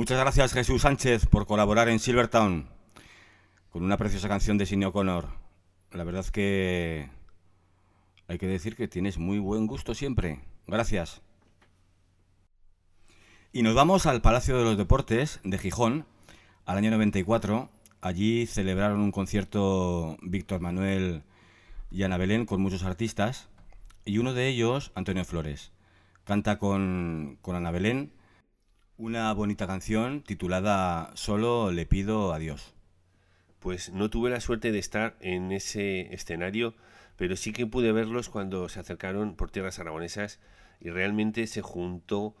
Muchas gracias Jesús Sánchez por colaborar en Silvertown con una preciosa canción de Sidney O'Connor. La verdad que hay que decir que tienes muy buen gusto siempre. Gracias. Y nos vamos al Palacio de los Deportes de Gijón, al año 94. Allí celebraron un concierto Víctor Manuel y Ana Belén con muchos artistas. Y uno de ellos, Antonio Flores, canta con, con Ana Belén una bonita canción titulada Solo le pido a Dios. Pues no tuve la suerte de estar en ese escenario, pero sí que pude verlos cuando se acercaron por tierras aragonesas y realmente se juntó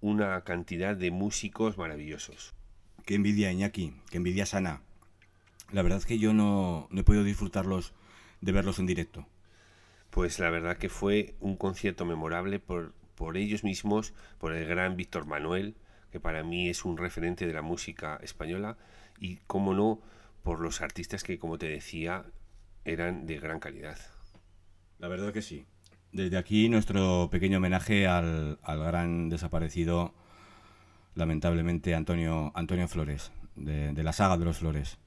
una cantidad de músicos maravillosos. Qué envidia, Iñaki, qué envidia sana. La verdad es que yo no, no he podido disfrutarlos de verlos en directo. Pues la verdad que fue un concierto memorable por, por ellos mismos, por el gran Víctor Manuel, que para mí es un referente de la música española, y, como no, por los artistas que, como te decía, eran de gran calidad. La verdad que sí. Desde aquí nuestro pequeño homenaje al, al gran desaparecido lamentablemente, Antonio, Antonio Flores, de, de la saga de los Flores.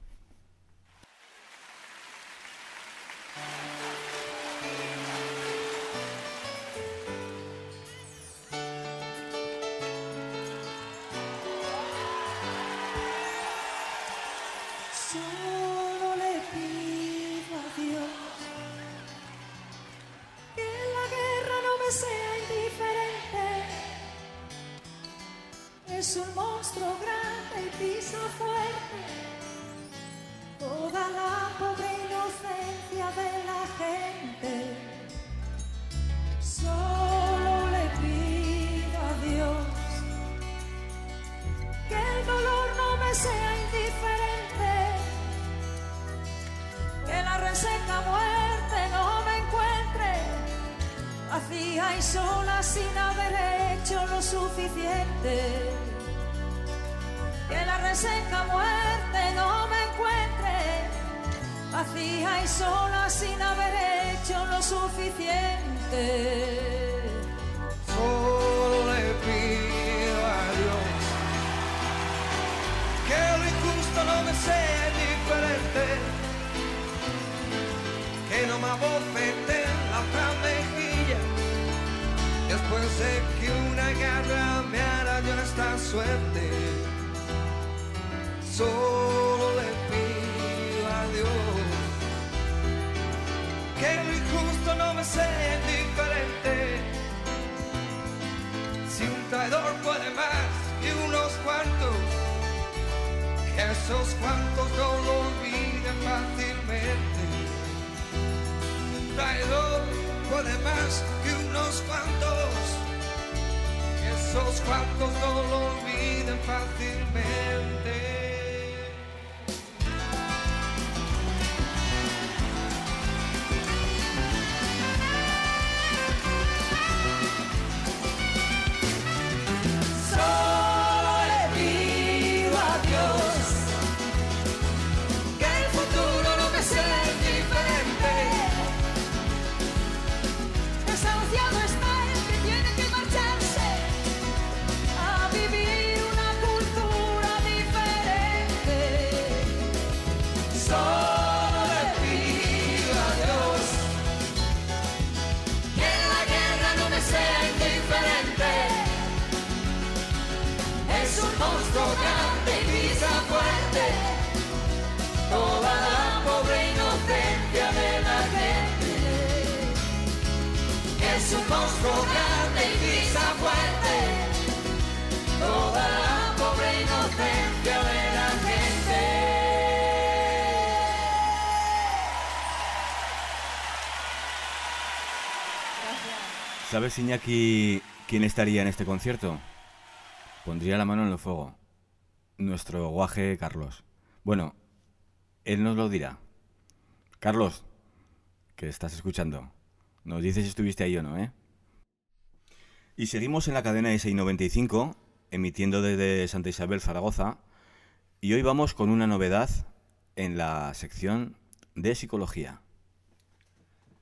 ¿Sabes, Iñaki, quién estaría en este concierto? Pondría la mano en el fuego. Nuestro guaje Carlos. Bueno, él nos lo dirá. Carlos, que estás escuchando, nos dices si estuviste ahí o no, ¿eh? Y seguimos en la cadena SI95, emitiendo desde Santa Isabel, Zaragoza, y hoy vamos con una novedad en la sección de psicología.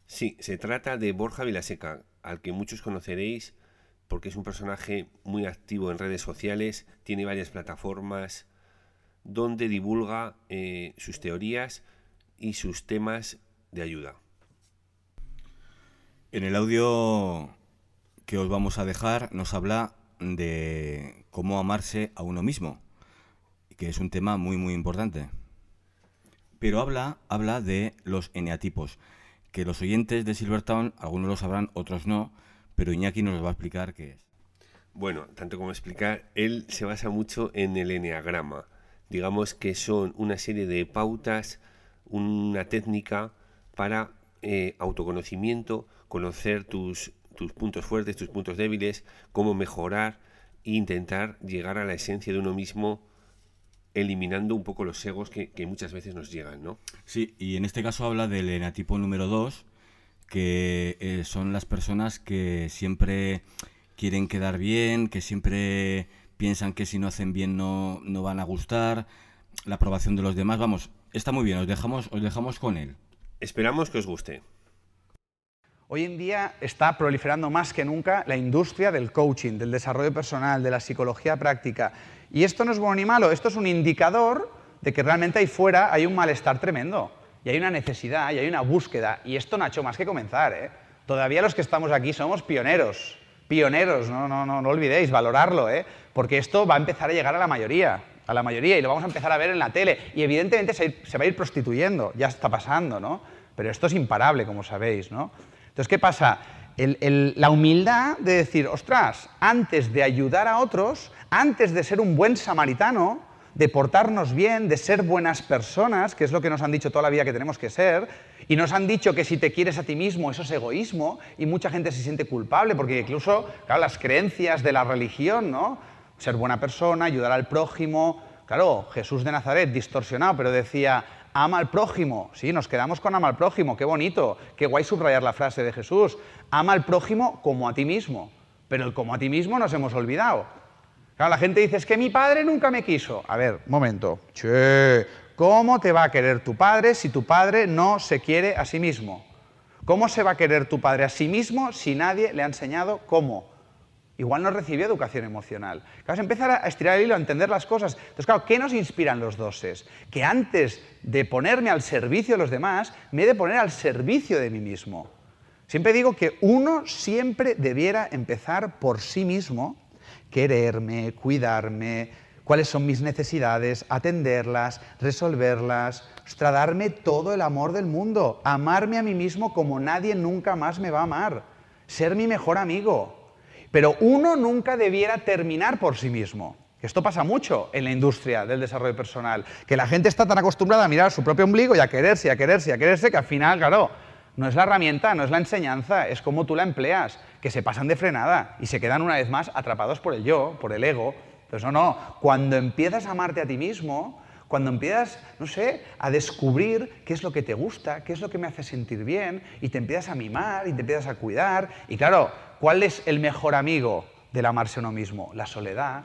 Sí, se trata de Borja Vilaseca, al que muchos conoceréis porque es un personaje muy activo en redes sociales, tiene varias plataformas donde divulga eh, sus teorías y sus temas de ayuda. En el audio que os vamos a dejar nos habla de cómo amarse a uno mismo, que es un tema muy muy importante. Pero habla, habla de los eneatipos, que los oyentes de Silvertown, algunos lo sabrán, otros no, pero Iñaki nos va a explicar qué es. Bueno, tanto como explicar, él se basa mucho en el eneagrama. Digamos que son una serie de pautas, una técnica para eh, autoconocimiento, conocer tus, tus puntos fuertes, tus puntos débiles, cómo mejorar e intentar llegar a la esencia de uno mismo eliminando un poco los egos que, que muchas veces nos llegan, ¿no? Sí, y en este caso habla del enatipo número 2, que eh, son las personas que siempre quieren quedar bien, que siempre piensan que si no hacen bien no, no van a gustar, la aprobación de los demás. Vamos, está muy bien, os dejamos, os dejamos con él. Esperamos que os guste. Hoy en día está proliferando más que nunca la industria del coaching, del desarrollo personal, de la psicología práctica. Y esto no es bueno ni malo, esto es un indicador de que realmente ahí fuera hay un malestar tremendo, y hay una necesidad, y hay una búsqueda. Y esto no ha hecho más que comenzar. ¿eh? Todavía los que estamos aquí somos pioneros, pioneros, no, no, no, no olvidéis, valorarlo, ¿eh? porque esto va a empezar a llegar a la mayoría, a la mayoría, y lo vamos a empezar a ver en la tele. Y evidentemente se, se va a ir prostituyendo, ya está pasando, ¿no? Pero esto es imparable, como sabéis, ¿no? Entonces, ¿qué pasa? La humildad de decir, ostras, antes de ayudar a otros, antes de ser un buen samaritano, de portarnos bien, de ser buenas personas, que es lo que nos han dicho toda la vida que tenemos que ser, y nos han dicho que si te quieres a ti mismo, eso es egoísmo, y mucha gente se siente culpable, porque incluso, claro, las creencias de la religión, ¿no? Ser buena persona, ayudar al prójimo. Claro, Jesús de Nazaret, distorsionado, pero decía, ama al prójimo. Sí, nos quedamos con ama al prójimo, qué bonito, qué guay subrayar la frase de Jesús. Ama al prójimo como a ti mismo. Pero el como a ti mismo nos hemos olvidado. Claro, la gente dice, es que mi padre nunca me quiso. A ver, momento. Che, ¿cómo te va a querer tu padre si tu padre no se quiere a sí mismo? ¿Cómo se va a querer tu padre a sí mismo si nadie le ha enseñado cómo? Igual no recibió educación emocional. Claro, es empezar a estirar el hilo, a entender las cosas. Entonces, claro, ¿qué nos inspiran los doses? Que antes de ponerme al servicio de los demás, me he de poner al servicio de mí mismo. Siempre digo que uno siempre debiera empezar por sí mismo, quererme, cuidarme, cuáles son mis necesidades, atenderlas, resolverlas, ostras, darme todo el amor del mundo, amarme a mí mismo como nadie nunca más me va a amar, ser mi mejor amigo. Pero uno nunca debiera terminar por sí mismo. Esto pasa mucho en la industria del desarrollo personal, que la gente está tan acostumbrada a mirar su propio ombligo y a quererse, a quererse, a quererse, que al final, claro, no es la herramienta, no es la enseñanza, es cómo tú la empleas, que se pasan de frenada y se quedan una vez más atrapados por el yo, por el ego. Entonces, no, no, cuando empiezas a amarte a ti mismo, cuando empiezas, no sé, a descubrir qué es lo que te gusta, qué es lo que me hace sentir bien, y te empiezas a mimar y te empiezas a cuidar, y claro, ¿cuál es el mejor amigo del amarse uno mismo? La soledad.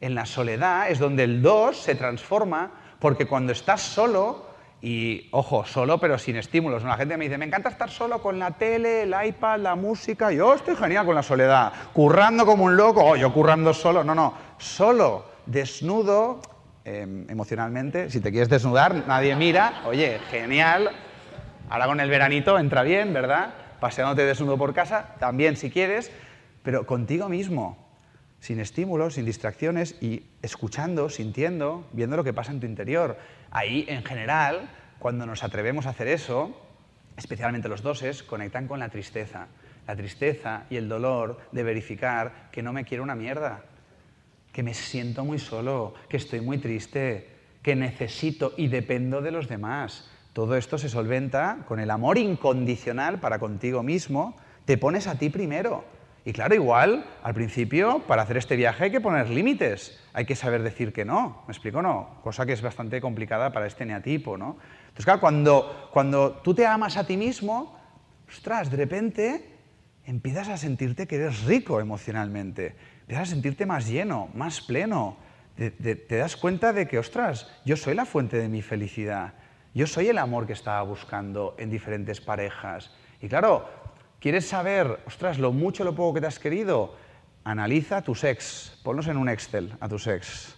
En la soledad es donde el dos se transforma, porque cuando estás solo, y ojo, solo pero sin estímulos, la gente me dice, me encanta estar solo con la tele, el iPad, la música, yo estoy genial con la soledad, currando como un loco, oh, yo currando solo, no, no, solo, desnudo, eh, emocionalmente, si te quieres desnudar, nadie mira, oye, genial, ahora con el veranito entra bien, ¿verdad? Paseándote desnudo por casa, también si quieres, pero contigo mismo, sin estímulos, sin distracciones y escuchando, sintiendo, viendo lo que pasa en tu interior. Ahí, en general, cuando nos atrevemos a hacer eso, especialmente los doses, conectan con la tristeza. La tristeza y el dolor de verificar que no me quiero una mierda, que me siento muy solo, que estoy muy triste, que necesito y dependo de los demás. Todo esto se solventa con el amor incondicional para contigo mismo. Te pones a ti primero. Y claro, igual, al principio, para hacer este viaje hay que poner límites. Hay que saber decir que no. ¿Me explico? No. Cosa que es bastante complicada para este neatipo, ¿no? Entonces, claro, cuando, cuando tú te amas a ti mismo, ostras, de repente empiezas a sentirte que eres rico emocionalmente. Empiezas a sentirte más lleno, más pleno. Te, te- das cuenta de que, ostras, yo soy la fuente de mi felicidad. Yo soy el amor que estaba buscando en diferentes parejas. Y claro, ¿quieres saber, ostras, lo mucho lo poco que te has querido? Analiza tus ex. Ponlos en un Excel a tus ex.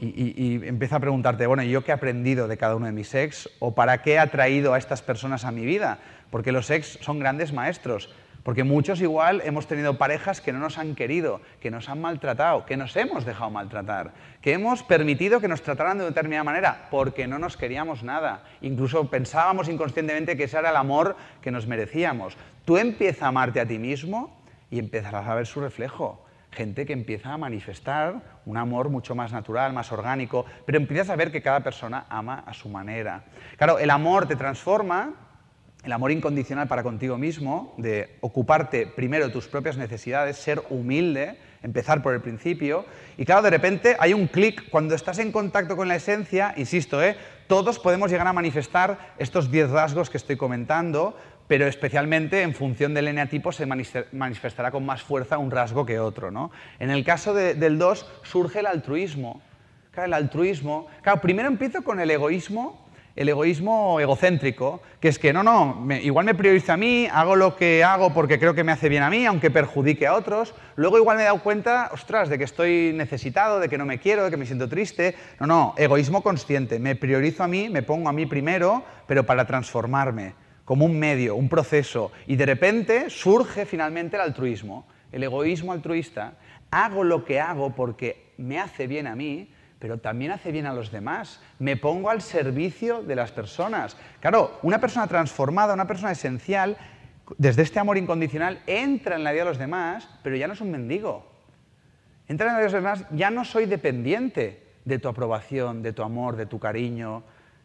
Y, y- y empieza a preguntarte, bueno, ¿y ¿yo qué he aprendido de cada uno de mis ex? ¿O para qué he atraído a estas personas a mi vida? Porque los ex son grandes maestros. Porque muchos igual hemos tenido parejas que no nos han querido, que nos han maltratado, que nos hemos dejado maltratar, que hemos permitido que nos trataran de determinada manera porque no nos queríamos nada. Incluso pensábamos inconscientemente que ese era el amor que nos merecíamos. Tú empieza a amarte a ti mismo y empezarás a ver su reflejo. Gente que empieza a manifestar un amor mucho más natural, más orgánico, pero empiezas a ver que cada persona ama a su manera. Claro, el amor te transforma, el amor incondicional para contigo mismo, de ocuparte primero de tus propias necesidades, ser humilde, empezar por el principio. Y claro, de repente hay un clic, cuando estás en contacto con la esencia, insisto, ¿eh? todos podemos llegar a manifestar estos 10 rasgos que estoy comentando, pero especialmente en función del eneatipo se manifestará con más fuerza un rasgo que otro. ¿no? En el caso de- del 2 surge el altruismo. Claro, el altruismo. Claro, primero empiezo con el egoísmo el egoísmo egocéntrico, que es que no, no, igual me priorizo a mí, hago lo que hago porque creo que me hace bien a mí, aunque perjudique a otros. Luego igual me he dado cuenta, ostras, de que estoy necesitado, de que no me quiero, de que me siento triste. No, no, egoísmo consciente. Me priorizo a mí, me pongo a mí primero, pero para transformarme, como un medio, un proceso. Y de repente surge finalmente el altruismo, el egoísmo altruista. Hago lo que hago porque me hace bien a mí, pero también hace bien a los demás. Me pongo al servicio de las personas. Claro, una persona transformada, una persona esencial, desde este amor incondicional, entra en la vida de los demás, pero ya no es un mendigo. Entra en la vida de los demás, ya no soy dependiente de tu aprobación, de tu amor, de tu cariño.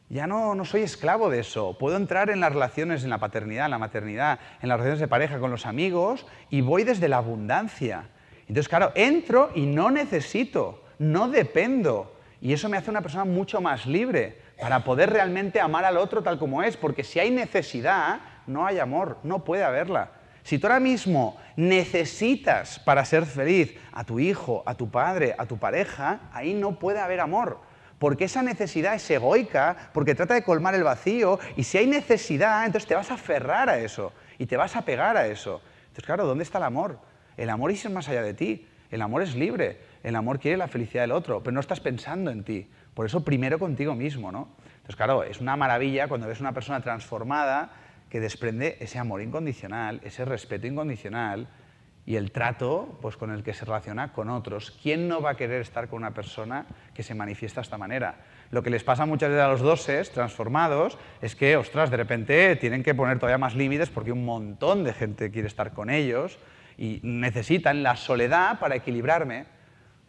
Ya no, no soy esclavo de eso. Puedo entrar en las relaciones, en la paternidad, en la maternidad, en las relaciones de pareja con los amigos y voy desde la abundancia. Entonces, claro, entro y no necesito, no dependo. Y eso me hace una persona mucho más libre para poder realmente amar al otro tal como es. Porque si hay necesidad, no hay amor, no puede haberla. Si tú ahora mismo necesitas para ser feliz a tu hijo, a tu padre, a tu pareja, ahí no puede haber amor. Porque esa necesidad es egoica, porque trata de colmar el vacío, y si hay necesidad, entonces te vas a aferrar a eso y te vas a pegar a eso. Entonces, claro, ¿dónde está el amor? El amor es más allá de ti, el amor es libre, el amor quiere la felicidad del otro, pero no estás pensando en ti. Por eso primero contigo mismo, ¿no? Entonces, claro, es una maravilla cuando ves una persona transformada que desprende ese amor incondicional, ese respeto incondicional y el trato pues, con el que se relaciona con otros. ¿Quién no va a querer estar con una persona que se manifiesta de esta manera? Lo que les pasa muchas veces a los doses transformados es que, ostras, de repente tienen que poner todavía más límites porque un montón de gente quiere estar con ellos y necesitan la soledad para equilibrarme.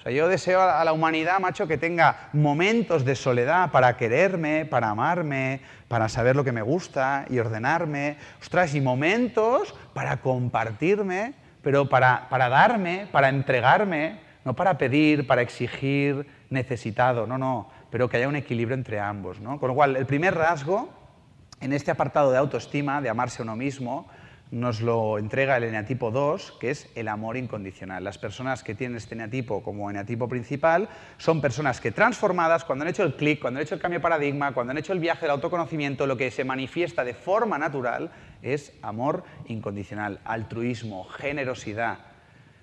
O sea, yo deseo a la humanidad, macho, que tenga momentos de soledad para quererme, para amarme, para saber lo que me gusta y ordenarme. Ostras, y momentos para compartirme, pero para, para darme, para entregarme, no para pedir, para exigir, necesitado, no, no, pero que haya un equilibrio entre ambos. ¿no? Con lo cual, el primer rasgo en este apartado de autoestima, de amarse a uno mismo, nos lo entrega el eneatipo 2, que es el amor incondicional. Las personas que tienen este eneatipo como eneatipo principal son personas que transformadas, cuando han hecho el clic, cuando han hecho el cambio de paradigma, cuando han hecho el viaje del autoconocimiento, lo que se manifiesta de forma natural es amor incondicional, altruismo, generosidad,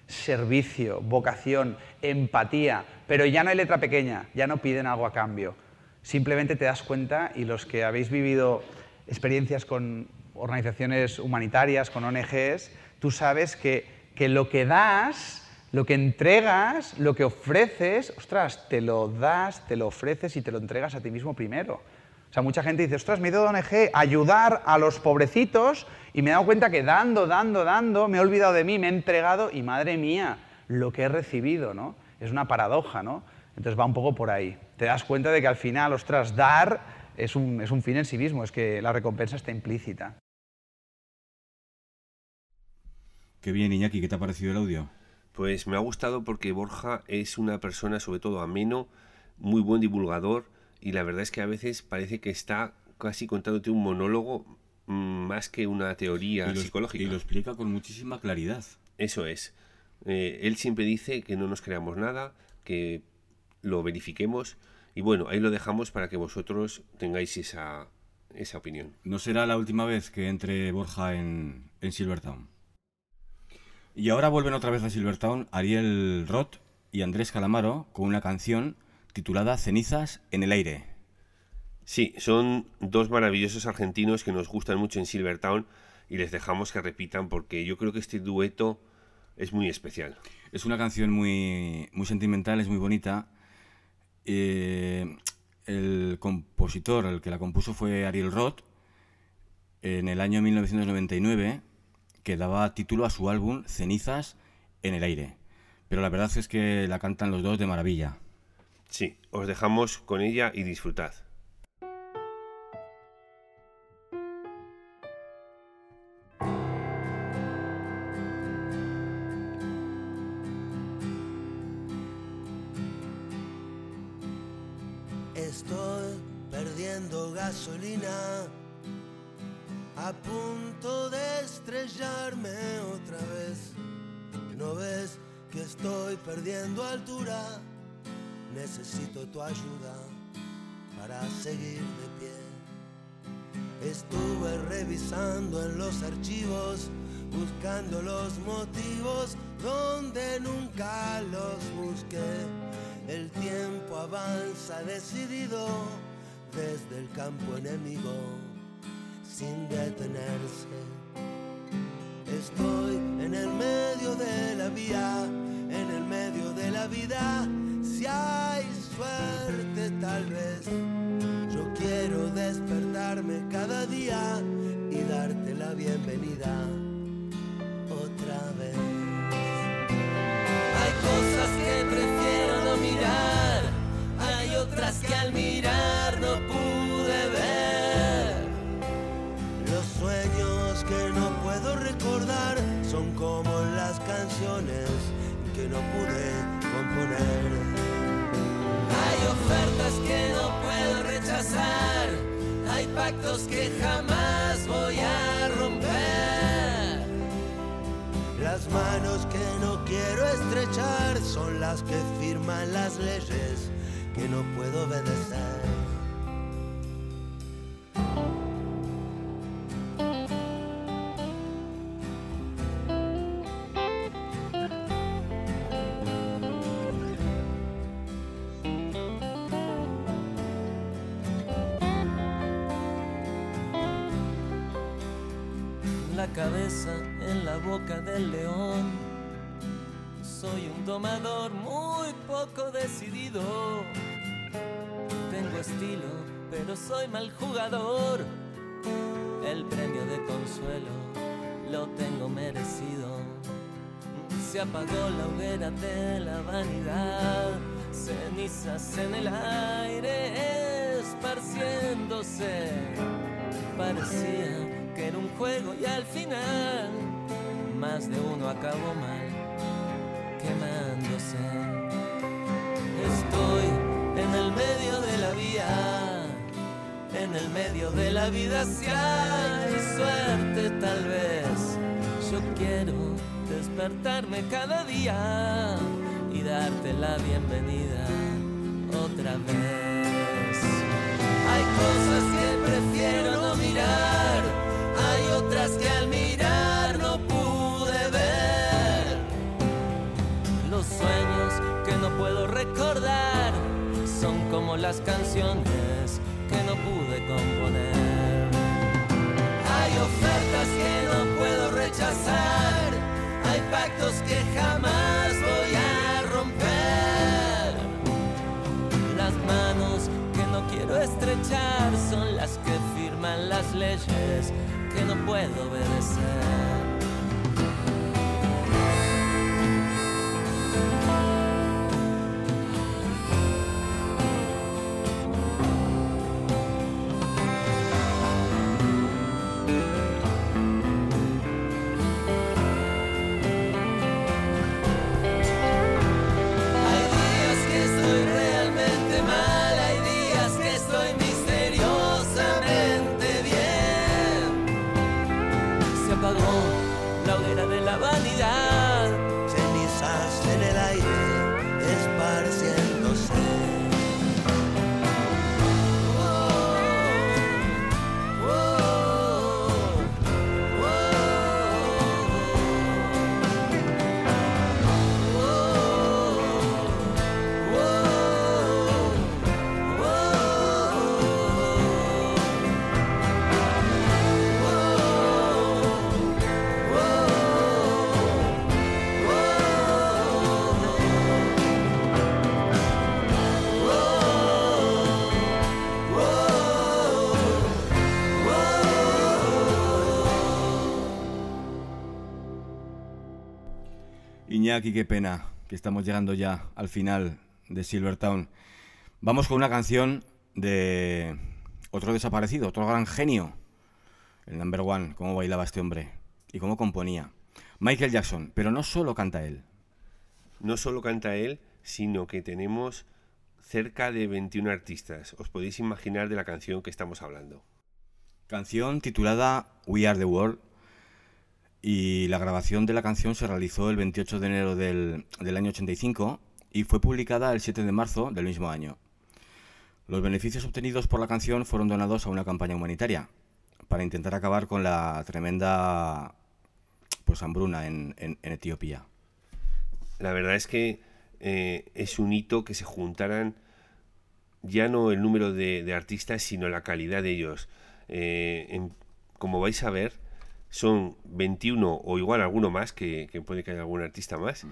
servicio, vocación, empatía, pero ya no hay letra pequeña, ya no piden algo a cambio. Simplemente te das cuenta y los que habéis vivido experiencias con organizaciones humanitarias, con ONGs, tú sabes que, que lo que das, lo que entregas, lo que ofreces, ostras, te lo das, te lo ofreces y te lo entregas a ti mismo primero. O sea, mucha gente dice, ostras, me he ido de ONG a ayudar a los pobrecitos y me he dado cuenta que dando, dando, dando, me he olvidado de mí, me he entregado y madre mía, lo que he recibido, ¿no? Es una paradoja, ¿no? Entonces va un poco por ahí. Te das cuenta de que al final, ostras, dar es un, es un fin en sí mismo, es que la recompensa está implícita. Qué bien, Iñaki, ¿qué te ha parecido el audio? Pues me ha gustado porque Borja es una persona, sobre todo ameno, muy buen divulgador y la verdad es que a veces parece que está casi contándote un monólogo mm, más que una teoría Y lo- psicológica. y lo explica con muchísima claridad. Eso es. Eh, él siempre dice que no nos creamos nada, que lo verifiquemos y bueno, ahí lo dejamos para que vosotros tengáis esa, esa opinión. No será la última vez que entre Borja en, en Silvertown. Y ahora vuelven otra vez a Silvertown Ariel Roth y Andrés Calamaro con una canción titulada Cenizas en el aire. Sí, son dos maravillosos argentinos que nos gustan mucho en Silvertown y les dejamos que repitan porque yo creo que este dueto es muy especial. Es una canción muy, muy sentimental, es muy bonita. Eh, el compositor, el que la compuso fue Ariel Roth en el año 1999, que daba título a su álbum Cenizas en el aire. Pero la verdad es que la cantan los dos de maravilla. Sí, os dejamos con ella y disfrutad. Estoy perdiendo gasolina, a punto estrellarme otra vez. ¿No ves que estoy perdiendo altura? Necesito tu ayuda para seguir de pie. Estuve revisando en los archivos, buscando los motivos donde nunca los busqué. El tiempo avanza decidido desde el campo enemigo, sin detenerse. Estoy en el medio de la vía, en el medio de la vida. Si hay suerte, tal vez. Yo quiero despertarme cada día y darte la bienvenida pactos que jamás voy a romper. Las manos que no quiero estrechar son las que firman las leyes que no puedo obedecer. En la boca del león. Soy un domador muy poco decidido. Tengo estilo, pero soy mal jugador. El premio de consuelo lo tengo merecido. Se apagó la hoguera de la vanidad, cenizas en el aire esparciéndose. Parecía que era un juego y al final más de uno acabó mal, quemándose. Estoy en el medio de la vía, en el medio de la vida, si hay suerte tal vez. Yo quiero despertarme cada día y darte la bienvenida otra vez. Las canciones que no pude componer. Hay ofertas que no puedo rechazar, hay pactos que jamás voy a romper. Las manos que no quiero estrechar son las que firman las leyes que no puedo obedecer. Iñaki, qué pena que estamos llegando ya al final de Silvertown. Vamos con una canción de otro desaparecido, otro gran genio, el number one, cómo bailaba este hombre y cómo componía. Michael Jackson, pero no solo canta él. No solo canta él, sino que tenemos cerca de 21 artistas. Os podéis imaginar de la canción que estamos hablando. Canción titulada We Are the World y la grabación de la canción se realizó el 28 de enero del, del año 85 y fue publicada el 7 de marzo del mismo año. Los beneficios obtenidos por la canción fueron donados a una campaña humanitaria. para intentar acabar con la tremenda pues hambruna en, en- en Etiopía. La verdad es que eh, es un hito que se juntaran ya no el número de, de artistas, sino la calidad de ellos. Eh, como vais a ver, son 21 o igual alguno más, que, que puede que haya algún artista más.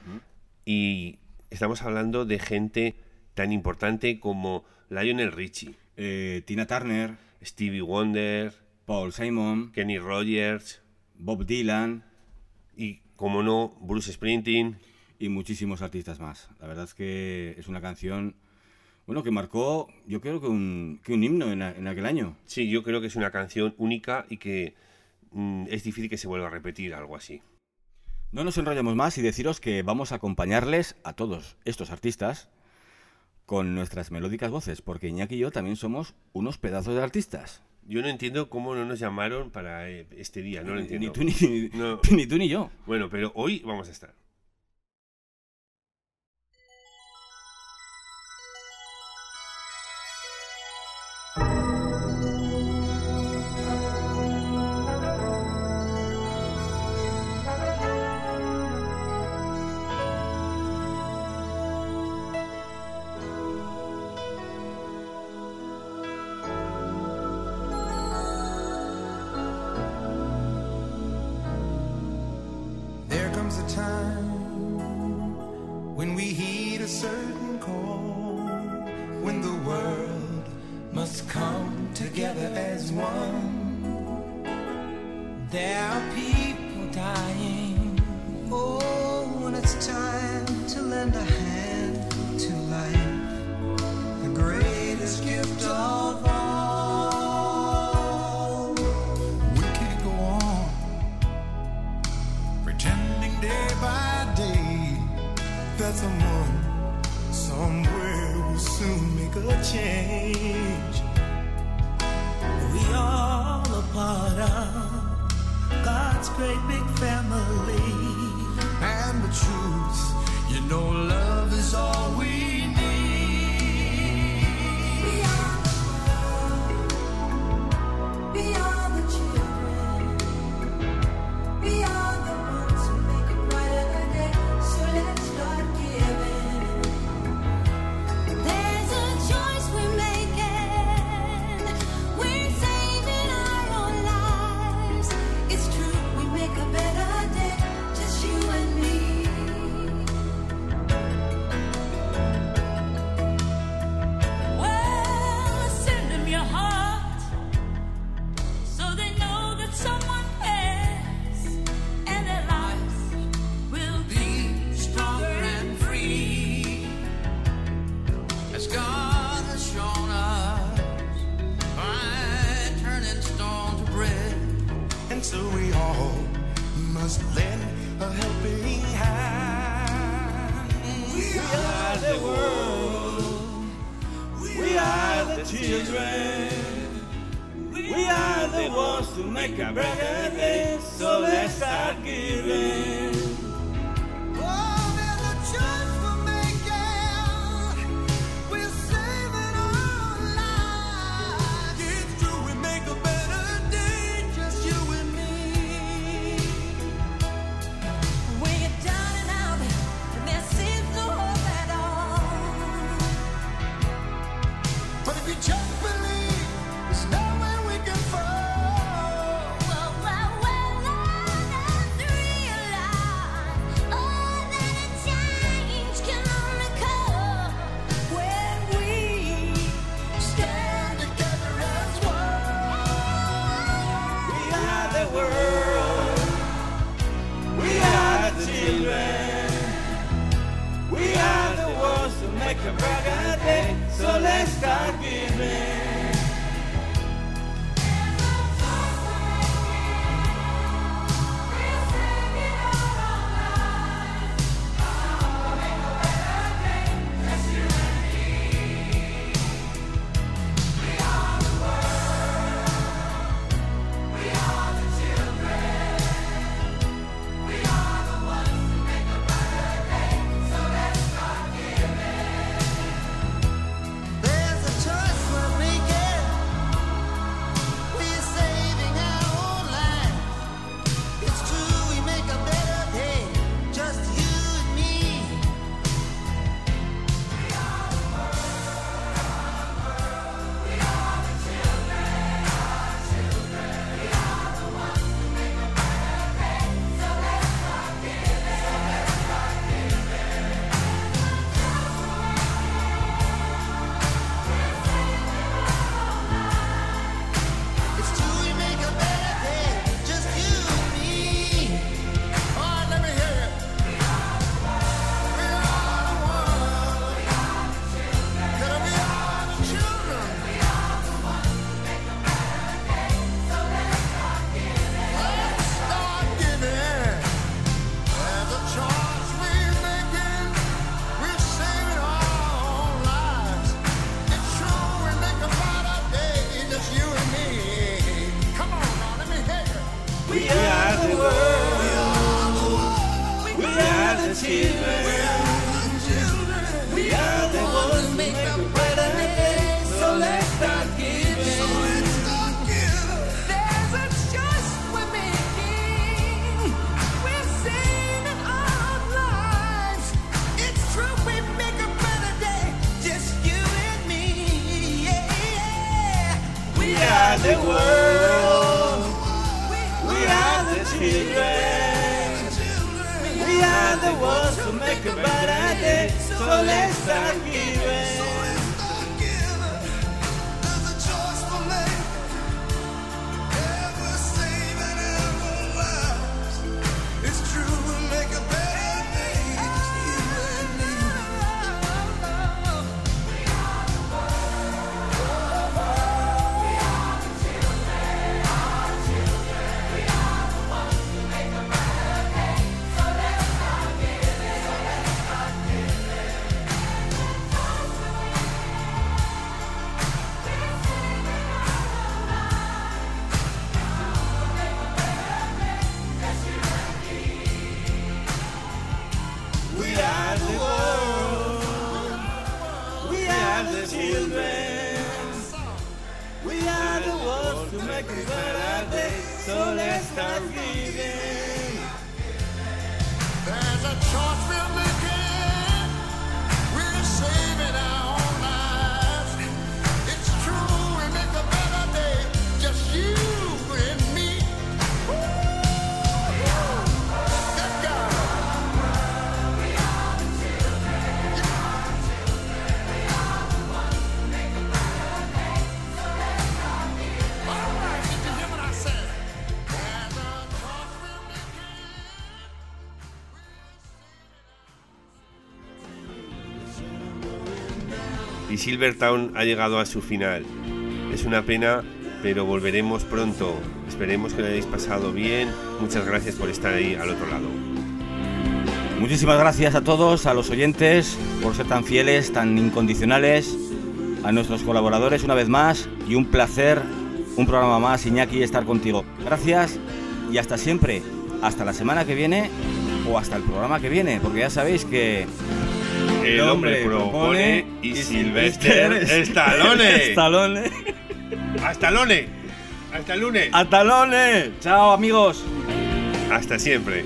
Y estamos hablando de gente tan importante como Lionel Richie, Eh, Tina Turner, Stevie Wonder, Paul Simon, Kenny Rogers, Bob Dylan y, como no, Bruce Springsteen. y muchísimos artistas más. La verdad es que es una canción, bueno, que marcó, yo creo que un, que un himno en, a- en aquel año. Sí, yo creo que es una canción única y que es difícil que se vuelva a repetir algo así. No nos enrollamos más y deciros que vamos a acompañarles a todos estos artistas con nuestras melódicas voces, porque Iñaki y yo también somos unos pedazos de artistas. Yo no entiendo cómo no nos llamaron para eh, este día, no lo entiendo. ni tú ni- No. ni tú ni yo. Bueno, pero hoy vamos a estar. Children. We are the ones to make a better day. So let's start giving. The world. We are the children. We are the ones who make a better day. So let's start giving. Silvertown ha llegado a su final. Es una pena, pero volveremos pronto. Esperemos que lo hayáis pasado bien. Muchas gracias por estar ahí al otro lado. Muchísimas gracias a todos, a los oyentes, por ser tan fieles, tan incondicionales, a nuestros colaboradores una vez más y un placer, un programa más, Iñaki, estar contigo. Gracias y hasta siempre, hasta la semana que viene o hasta el programa que viene, porque ya sabéis que... El hombre propone y Sylvester Stallone. Stallone. Hasta lunes. Hasta el lunes. Hasta lunes. Chao amigos. Hasta siempre.